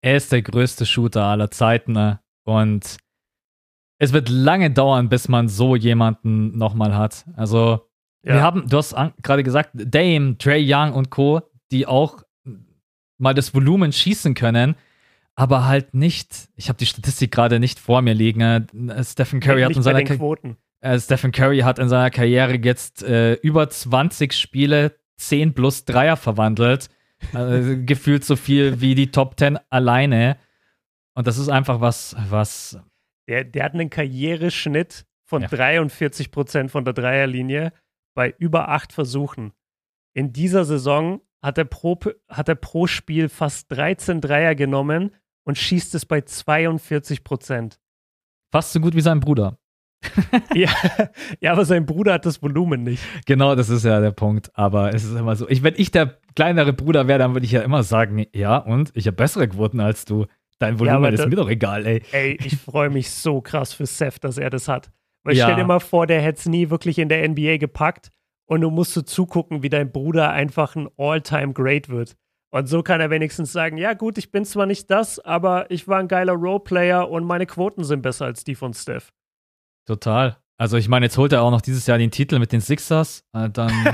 Er ist der größte Shooter aller Zeiten ne? und es wird lange dauern, bis man so jemanden nochmal hat. Also, ja. wir haben, du hast gerade gesagt, Dame, Trey Young und Co., die auch mal das Volumen schießen können, aber halt nicht, ich habe die Statistik gerade nicht vor mir liegen. Äh, Stephen Curry hat in seiner Quoten. Äh, Stephen Curry hat in seiner Karriere jetzt äh, über 20 Spiele 10 plus Dreier verwandelt. Also, gefühlt so viel wie die Top 10 alleine. Und das ist einfach was, was. Der, der hat einen Karriereschnitt von ja. 43 Prozent von der Dreierlinie bei über acht Versuchen. In dieser Saison hat er, pro, hat er pro Spiel fast 13 Dreier genommen und schießt es bei 42 Prozent. Fast so gut wie sein Bruder. ja, ja, aber sein Bruder hat das Volumen nicht. Genau, das ist ja der Punkt. Aber es ist immer so. Ich, wenn ich der kleinere Bruder wäre, dann würde ich ja immer sagen, ja, und ich habe bessere Quoten als du. Dein Volumen ja, ist mir doch egal, ey. Ey, ich freue mich so krass für Seth, dass er das hat. Weil ja. stell dir mal vor, der hätte es nie wirklich in der NBA gepackt und du musst so zugucken, wie dein Bruder einfach ein All-Time-Great wird. Und so kann er wenigstens sagen, ja gut, ich bin zwar nicht das, aber ich war ein geiler Roleplayer und meine Quoten sind besser als die von Steph. Total. Also ich meine, jetzt holt er auch noch dieses Jahr den Titel mit den Sixers. Äh, dann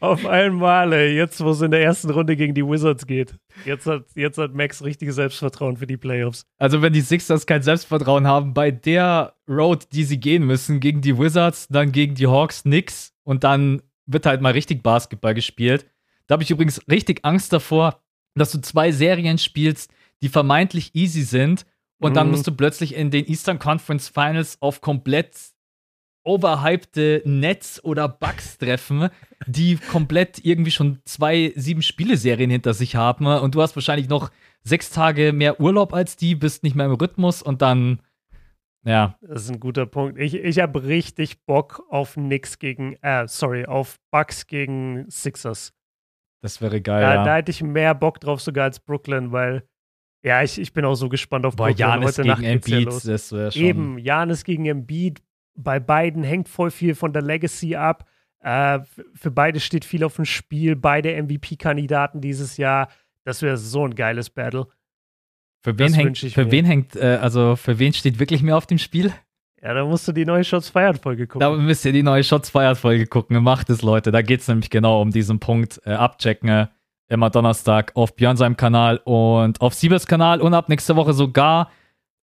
Auf einmal, ey, jetzt wo es in der ersten Runde gegen die Wizards geht. Jetzt hat, jetzt hat Max richtiges Selbstvertrauen für die Playoffs. Also wenn die Sixers kein Selbstvertrauen haben, bei der Road, die sie gehen müssen, gegen die Wizards, dann gegen die Hawks, nix und dann wird halt mal richtig Basketball gespielt. Da habe ich übrigens richtig Angst davor, dass du zwei Serien spielst, die vermeintlich easy sind und mhm. dann musst du plötzlich in den Eastern Conference Finals auf komplett overhypte Nets oder Bucks treffen, die komplett irgendwie schon zwei sieben Spiele-Serien hinter sich haben und du hast wahrscheinlich noch sechs Tage mehr Urlaub als die, bist nicht mehr im Rhythmus und dann, ja. Das ist ein guter Punkt. Ich, ich habe richtig Bock auf Knicks gegen, äh, sorry, auf Bucks gegen Sixers. Das wäre geil. Da, ja. da hätte ich mehr Bock drauf sogar als Brooklyn, weil ja, ich, ich bin auch so gespannt auf Boah, Brooklyn. Janis gegen Embiid, das wäre schon. Eben, Janis gegen Embiid. Bei beiden hängt voll viel von der Legacy ab. Äh, für beide steht viel auf dem Spiel. Beide MVP-Kandidaten dieses Jahr. Das wäre so ein geiles Battle. Für wen hängt, für wen hängt, äh, also für wen steht wirklich mehr auf dem Spiel? Ja, da musst du die neue Shots Feiert Folge gucken. Da müsst ihr die neue Shots Feiert Folge gucken. Macht es, Leute. Da geht es nämlich genau um diesen Punkt. Äh, abchecken. Immer Donnerstag auf Björn seinem Kanal und auf Siebes Kanal und ab nächste Woche sogar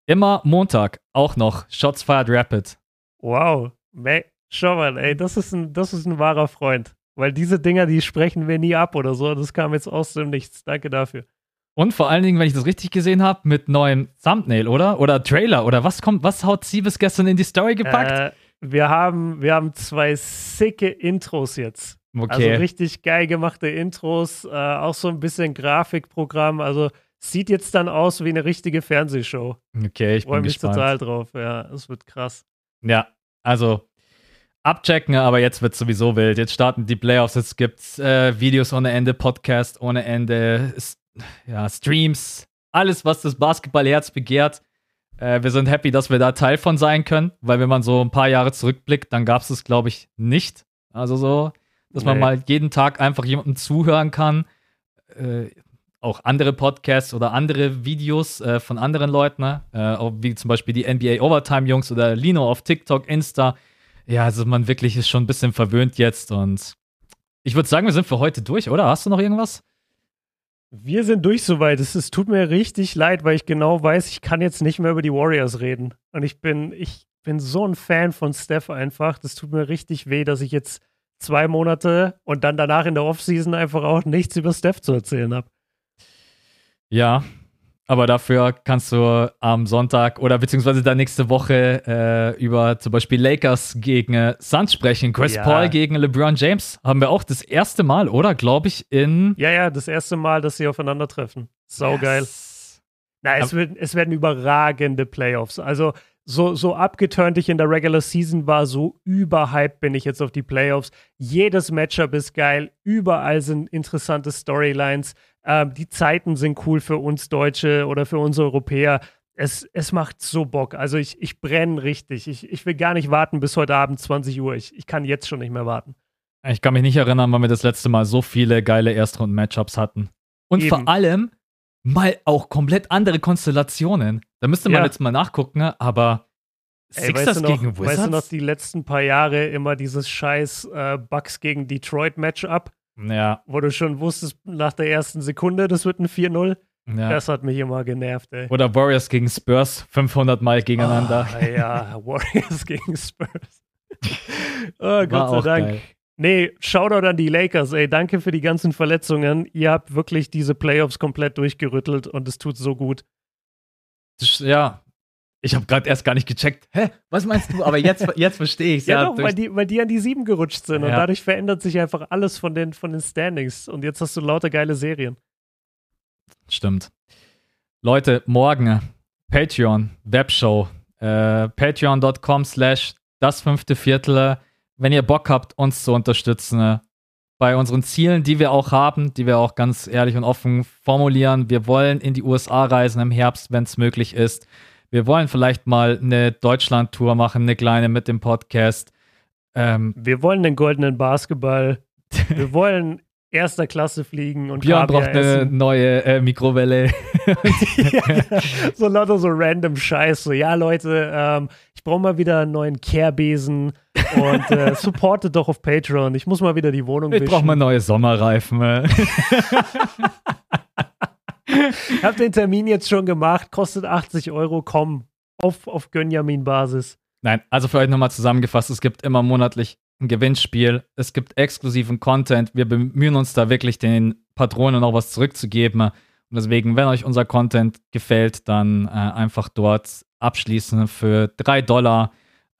immer Montag auch noch Shots Fired Rapid. Wow, schau mal, ey, das ist ein, das ist ein wahrer Freund. Weil diese Dinger, die sprechen wir nie ab oder so. Das kam jetzt aus dem Nichts. Danke dafür. Und vor allen Dingen, wenn ich das richtig gesehen habe, mit neuem Thumbnail, oder? Oder Trailer, oder was kommt, was haut Siebes gestern in die Story gepackt? Äh, wir haben, wir haben zwei sicke Intros jetzt. Okay. Also richtig geil gemachte Intros, äh, auch so ein bisschen Grafikprogramm. Also sieht jetzt dann aus wie eine richtige Fernsehshow. Okay, ich bin Freue mich gespannt. total drauf. Ja, es wird krass. Ja, also abchecken, aber jetzt wird es sowieso wild. Jetzt starten die Playoffs, jetzt gibt es äh, Videos ohne Ende, Podcast ohne Ende, ja, Streams, alles, was das Basketballherz begehrt. Äh, wir sind happy, dass wir da Teil von sein können, weil wenn man so ein paar Jahre zurückblickt, dann gab es es, glaube ich, nicht. Also so, dass nee. man mal jeden Tag einfach jemandem zuhören kann. Äh, auch andere Podcasts oder andere Videos äh, von anderen Leuten, ne? äh, wie zum Beispiel die NBA Overtime Jungs oder Lino auf TikTok, Insta. Ja, also man wirklich ist schon ein bisschen verwöhnt jetzt und ich würde sagen, wir sind für heute durch, oder? Hast du noch irgendwas? Wir sind durch soweit. Es, es tut mir richtig leid, weil ich genau weiß, ich kann jetzt nicht mehr über die Warriors reden. Und ich bin, ich bin so ein Fan von Steph einfach. Das tut mir richtig weh, dass ich jetzt zwei Monate und dann danach in der Offseason einfach auch nichts über Steph zu erzählen habe. Ja, Aber dafür kannst du am Sonntag oder beziehungsweise dann nächste Woche äh, über zum Beispiel Lakers gegen äh, Suns sprechen. Chris Ja. Paul gegen LeBron James haben wir auch das erste Mal, oder? Glaube ich, in. Ja, ja, das erste Mal, dass sie aufeinandertreffen. Saugeil. Yes. Na, es, wird, es werden überragende Playoffs. Also so, so abgeturnt ich in der Regular Season war, so überhyped bin ich jetzt auf die Playoffs. Jedes Matchup ist geil. Überall sind interessante Storylines. Ähm, die Zeiten sind cool für uns Deutsche oder für uns Europäer. Es, es macht so Bock. Also ich, ich brenne richtig. Ich, ich will gar nicht warten bis heute Abend 20 Uhr. Ich, ich kann jetzt schon nicht mehr warten. Ich kann mich nicht erinnern, wann wir das letzte Mal so viele geile Erstrunden-Matchups hatten. Und Eben. vor allem mal auch komplett andere Konstellationen. Da müsste man Ja. jetzt mal nachgucken, aber Ey, Sixers weißt du noch, gegen Wizards? Weißt du noch, die letzten paar Jahre immer dieses scheiß äh, Bucks gegen Detroit Matchup? ja, wo du schon wusstest, nach der ersten Sekunde, das wird ein 4-0. ja. Das hat mich immer genervt, ey. Oder Warriors gegen Spurs 500 Mal gegeneinander. Ah, ja, Warriors gegen Spurs. oh, War Gott sei auch Dank. geil. Nee, Shoutout an die Lakers, ey. Danke für die ganzen Verletzungen. Ihr habt wirklich diese Playoffs komplett durchgerüttelt und es tut so gut. Ja, ich habe gerade erst gar nicht gecheckt. Hä, was meinst du? Aber jetzt, jetzt verstehe ich Ja, doch, durch- weil die, weil die an die sieben gerutscht sind und Ja. dadurch verändert sich einfach alles von den, von den Standings. Und jetzt hast du lauter geile Serien. Stimmt. Leute, morgen Patreon, Webshow, äh, patreon.com slash das fünfte Viertel. Wenn ihr Bock habt, uns zu unterstützen äh, bei unseren Zielen, die wir auch haben, die wir auch ganz ehrlich und offen formulieren. Wir wollen in die USA reisen im Herbst, wenn es möglich ist. Wir wollen vielleicht mal eine Deutschland-Tour machen, eine kleine mit dem Podcast. Ähm, Wir wollen den goldenen Basketball. Wir wollen erster Klasse fliegen und Björn Kaviar braucht eine essen. neue äh, Mikrowelle. so lauter so random Scheiß. So, ja, Leute, ähm, ich brauche mal wieder einen neuen Kehrbesen und äh, supportet doch auf Patreon. Ich muss mal wieder die Wohnung Ich brauche wischen. mal neue Sommerreifen. äh. Ich habe den Termin jetzt schon gemacht, kostet 80 Euro. Komm, auf, auf Gönjamin-Basis. Nein, also für euch nochmal zusammengefasst, es gibt immer monatlich ein Gewinnspiel, es gibt exklusiven Content, wir bemühen uns da wirklich den Patronen auch was zurückzugeben. Und deswegen, wenn euch unser Content gefällt, dann äh, einfach dort abschließen für drei Dollar.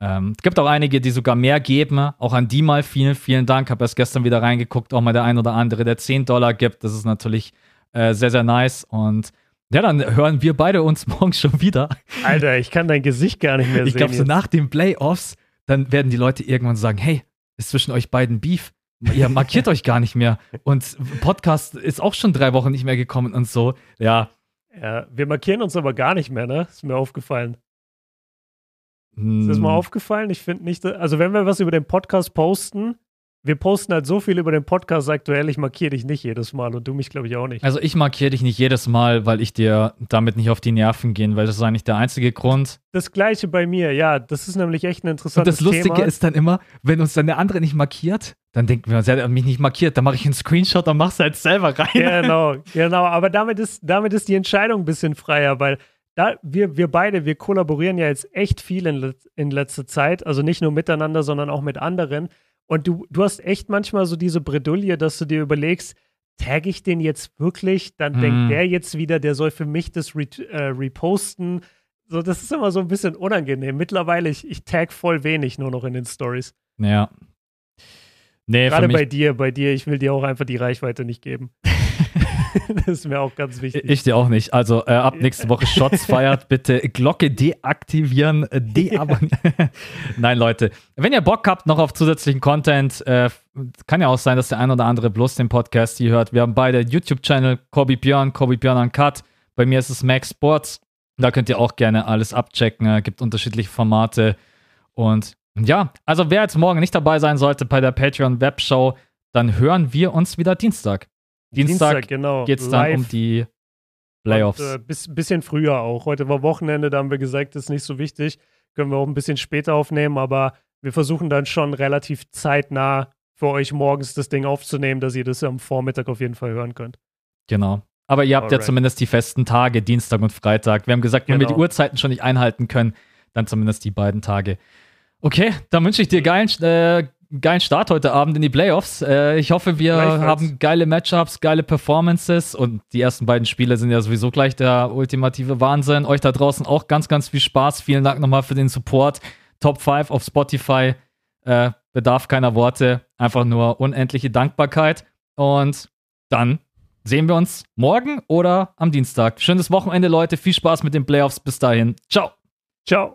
Ähm, es gibt auch einige, die sogar mehr geben, auch an die mal vielen, vielen Dank, habe erst gestern wieder reingeguckt, auch mal der ein oder andere, der 10 Dollar gibt, das ist natürlich äh, sehr, sehr nice. Und ja, dann hören wir beide uns morgen schon wieder. Alter, ich kann dein Gesicht gar nicht mehr Ich sehen. glaube, so nach den Playoffs, dann werden die Leute irgendwann sagen: Hey, ist zwischen euch beiden Beef. Ihr markiert euch gar nicht mehr. Und Podcast ist auch schon drei Wochen nicht mehr gekommen und so. Ja. ja, wir markieren uns aber gar nicht mehr, ne? Ist mir aufgefallen. Ist das hm, mal aufgefallen? Ich finde nicht, also wenn wir was über den Podcast posten, wir posten halt so viel über den Podcast aktuell, ich markiere dich nicht jedes Mal und du mich, glaube ich, auch nicht. Also, ich markiere dich nicht jedes Mal, weil ich dir damit nicht auf die Nerven gehen, weil das ist eigentlich der einzige Grund. Das gleiche bei mir, ja, das ist nämlich echt ein Und interessantes das Lustige Thema. ist dann immer, wenn uns dann der andere nicht markiert, dann denken wir, uns, er hat mich nicht markiert, dann mache ich einen Screenshot und mach's halt selber rein. Genau, genau, aber damit ist, damit ist die Entscheidung ein bisschen freier, weil da, wir, wir beide, wir kollaborieren ja jetzt echt viel in, in letzter Zeit, also nicht nur miteinander, sondern auch mit anderen. Und du, du hast echt manchmal so diese Bredouille, dass du dir überlegst, tag ich den jetzt wirklich? Dann Mhm. denkt der jetzt wieder, der soll für mich das re äh, reposten. So, das ist immer so ein bisschen unangenehm. Mittlerweile, ich, ich tag voll wenig nur noch in den Stories. Ja. Nee, Gerade bei dir, bei dir, ich will dir auch einfach die Reichweite nicht geben. das ist mir auch ganz wichtig. Ich dir auch nicht. Also äh, ab nächste Woche Shots feiert, bitte Glocke deaktivieren, äh, deabonnieren. Nein, Leute, wenn ihr Bock habt noch auf zusätzlichen Content, äh, kann ja auch sein, dass der ein oder andere bloß den Podcast hier hört. Wir haben beide YouTube-Channel, Kobi Björn, Kobi Björn Uncut. Bei mir ist es Max Sports. Da könnt ihr auch gerne alles abchecken. Äh, gibt unterschiedliche Formate. Und ja, also wer jetzt morgen nicht dabei sein sollte bei der Patreon Webshow, dann hören wir uns wieder Dienstag. Dienstag, genau. geht es dann um die Playoffs. Und, äh, bis, bisschen früher auch. Heute war Wochenende, da haben wir gesagt, das ist nicht so wichtig. Können wir auch ein bisschen später aufnehmen, aber wir versuchen dann schon relativ zeitnah für euch morgens das Ding aufzunehmen, dass ihr das am Vormittag auf jeden Fall hören könnt. Genau. Aber ihr habt ja Alright. zumindest die festen Tage, Dienstag und Freitag. Wir haben gesagt, wenn wir die Genau. Uhrzeiten schon nicht einhalten können, dann zumindest die beiden Tage. Okay, dann wünsche ich dir geilen, äh, geilen Start heute Abend in die Playoffs. Äh, ich hoffe, wir haben geile Matchups, geile Performances und die ersten beiden Spiele sind ja sowieso gleich der ultimative Wahnsinn. Euch da draußen auch ganz, ganz viel Spaß. Vielen Dank nochmal für den Support. Top 5 auf Spotify. Äh, bedarf keiner Worte. Einfach nur unendliche Dankbarkeit. Und dann sehen wir uns morgen oder am Dienstag. Schönes Wochenende, Leute. Viel Spaß mit den Playoffs. Bis dahin. Ciao. Ciao.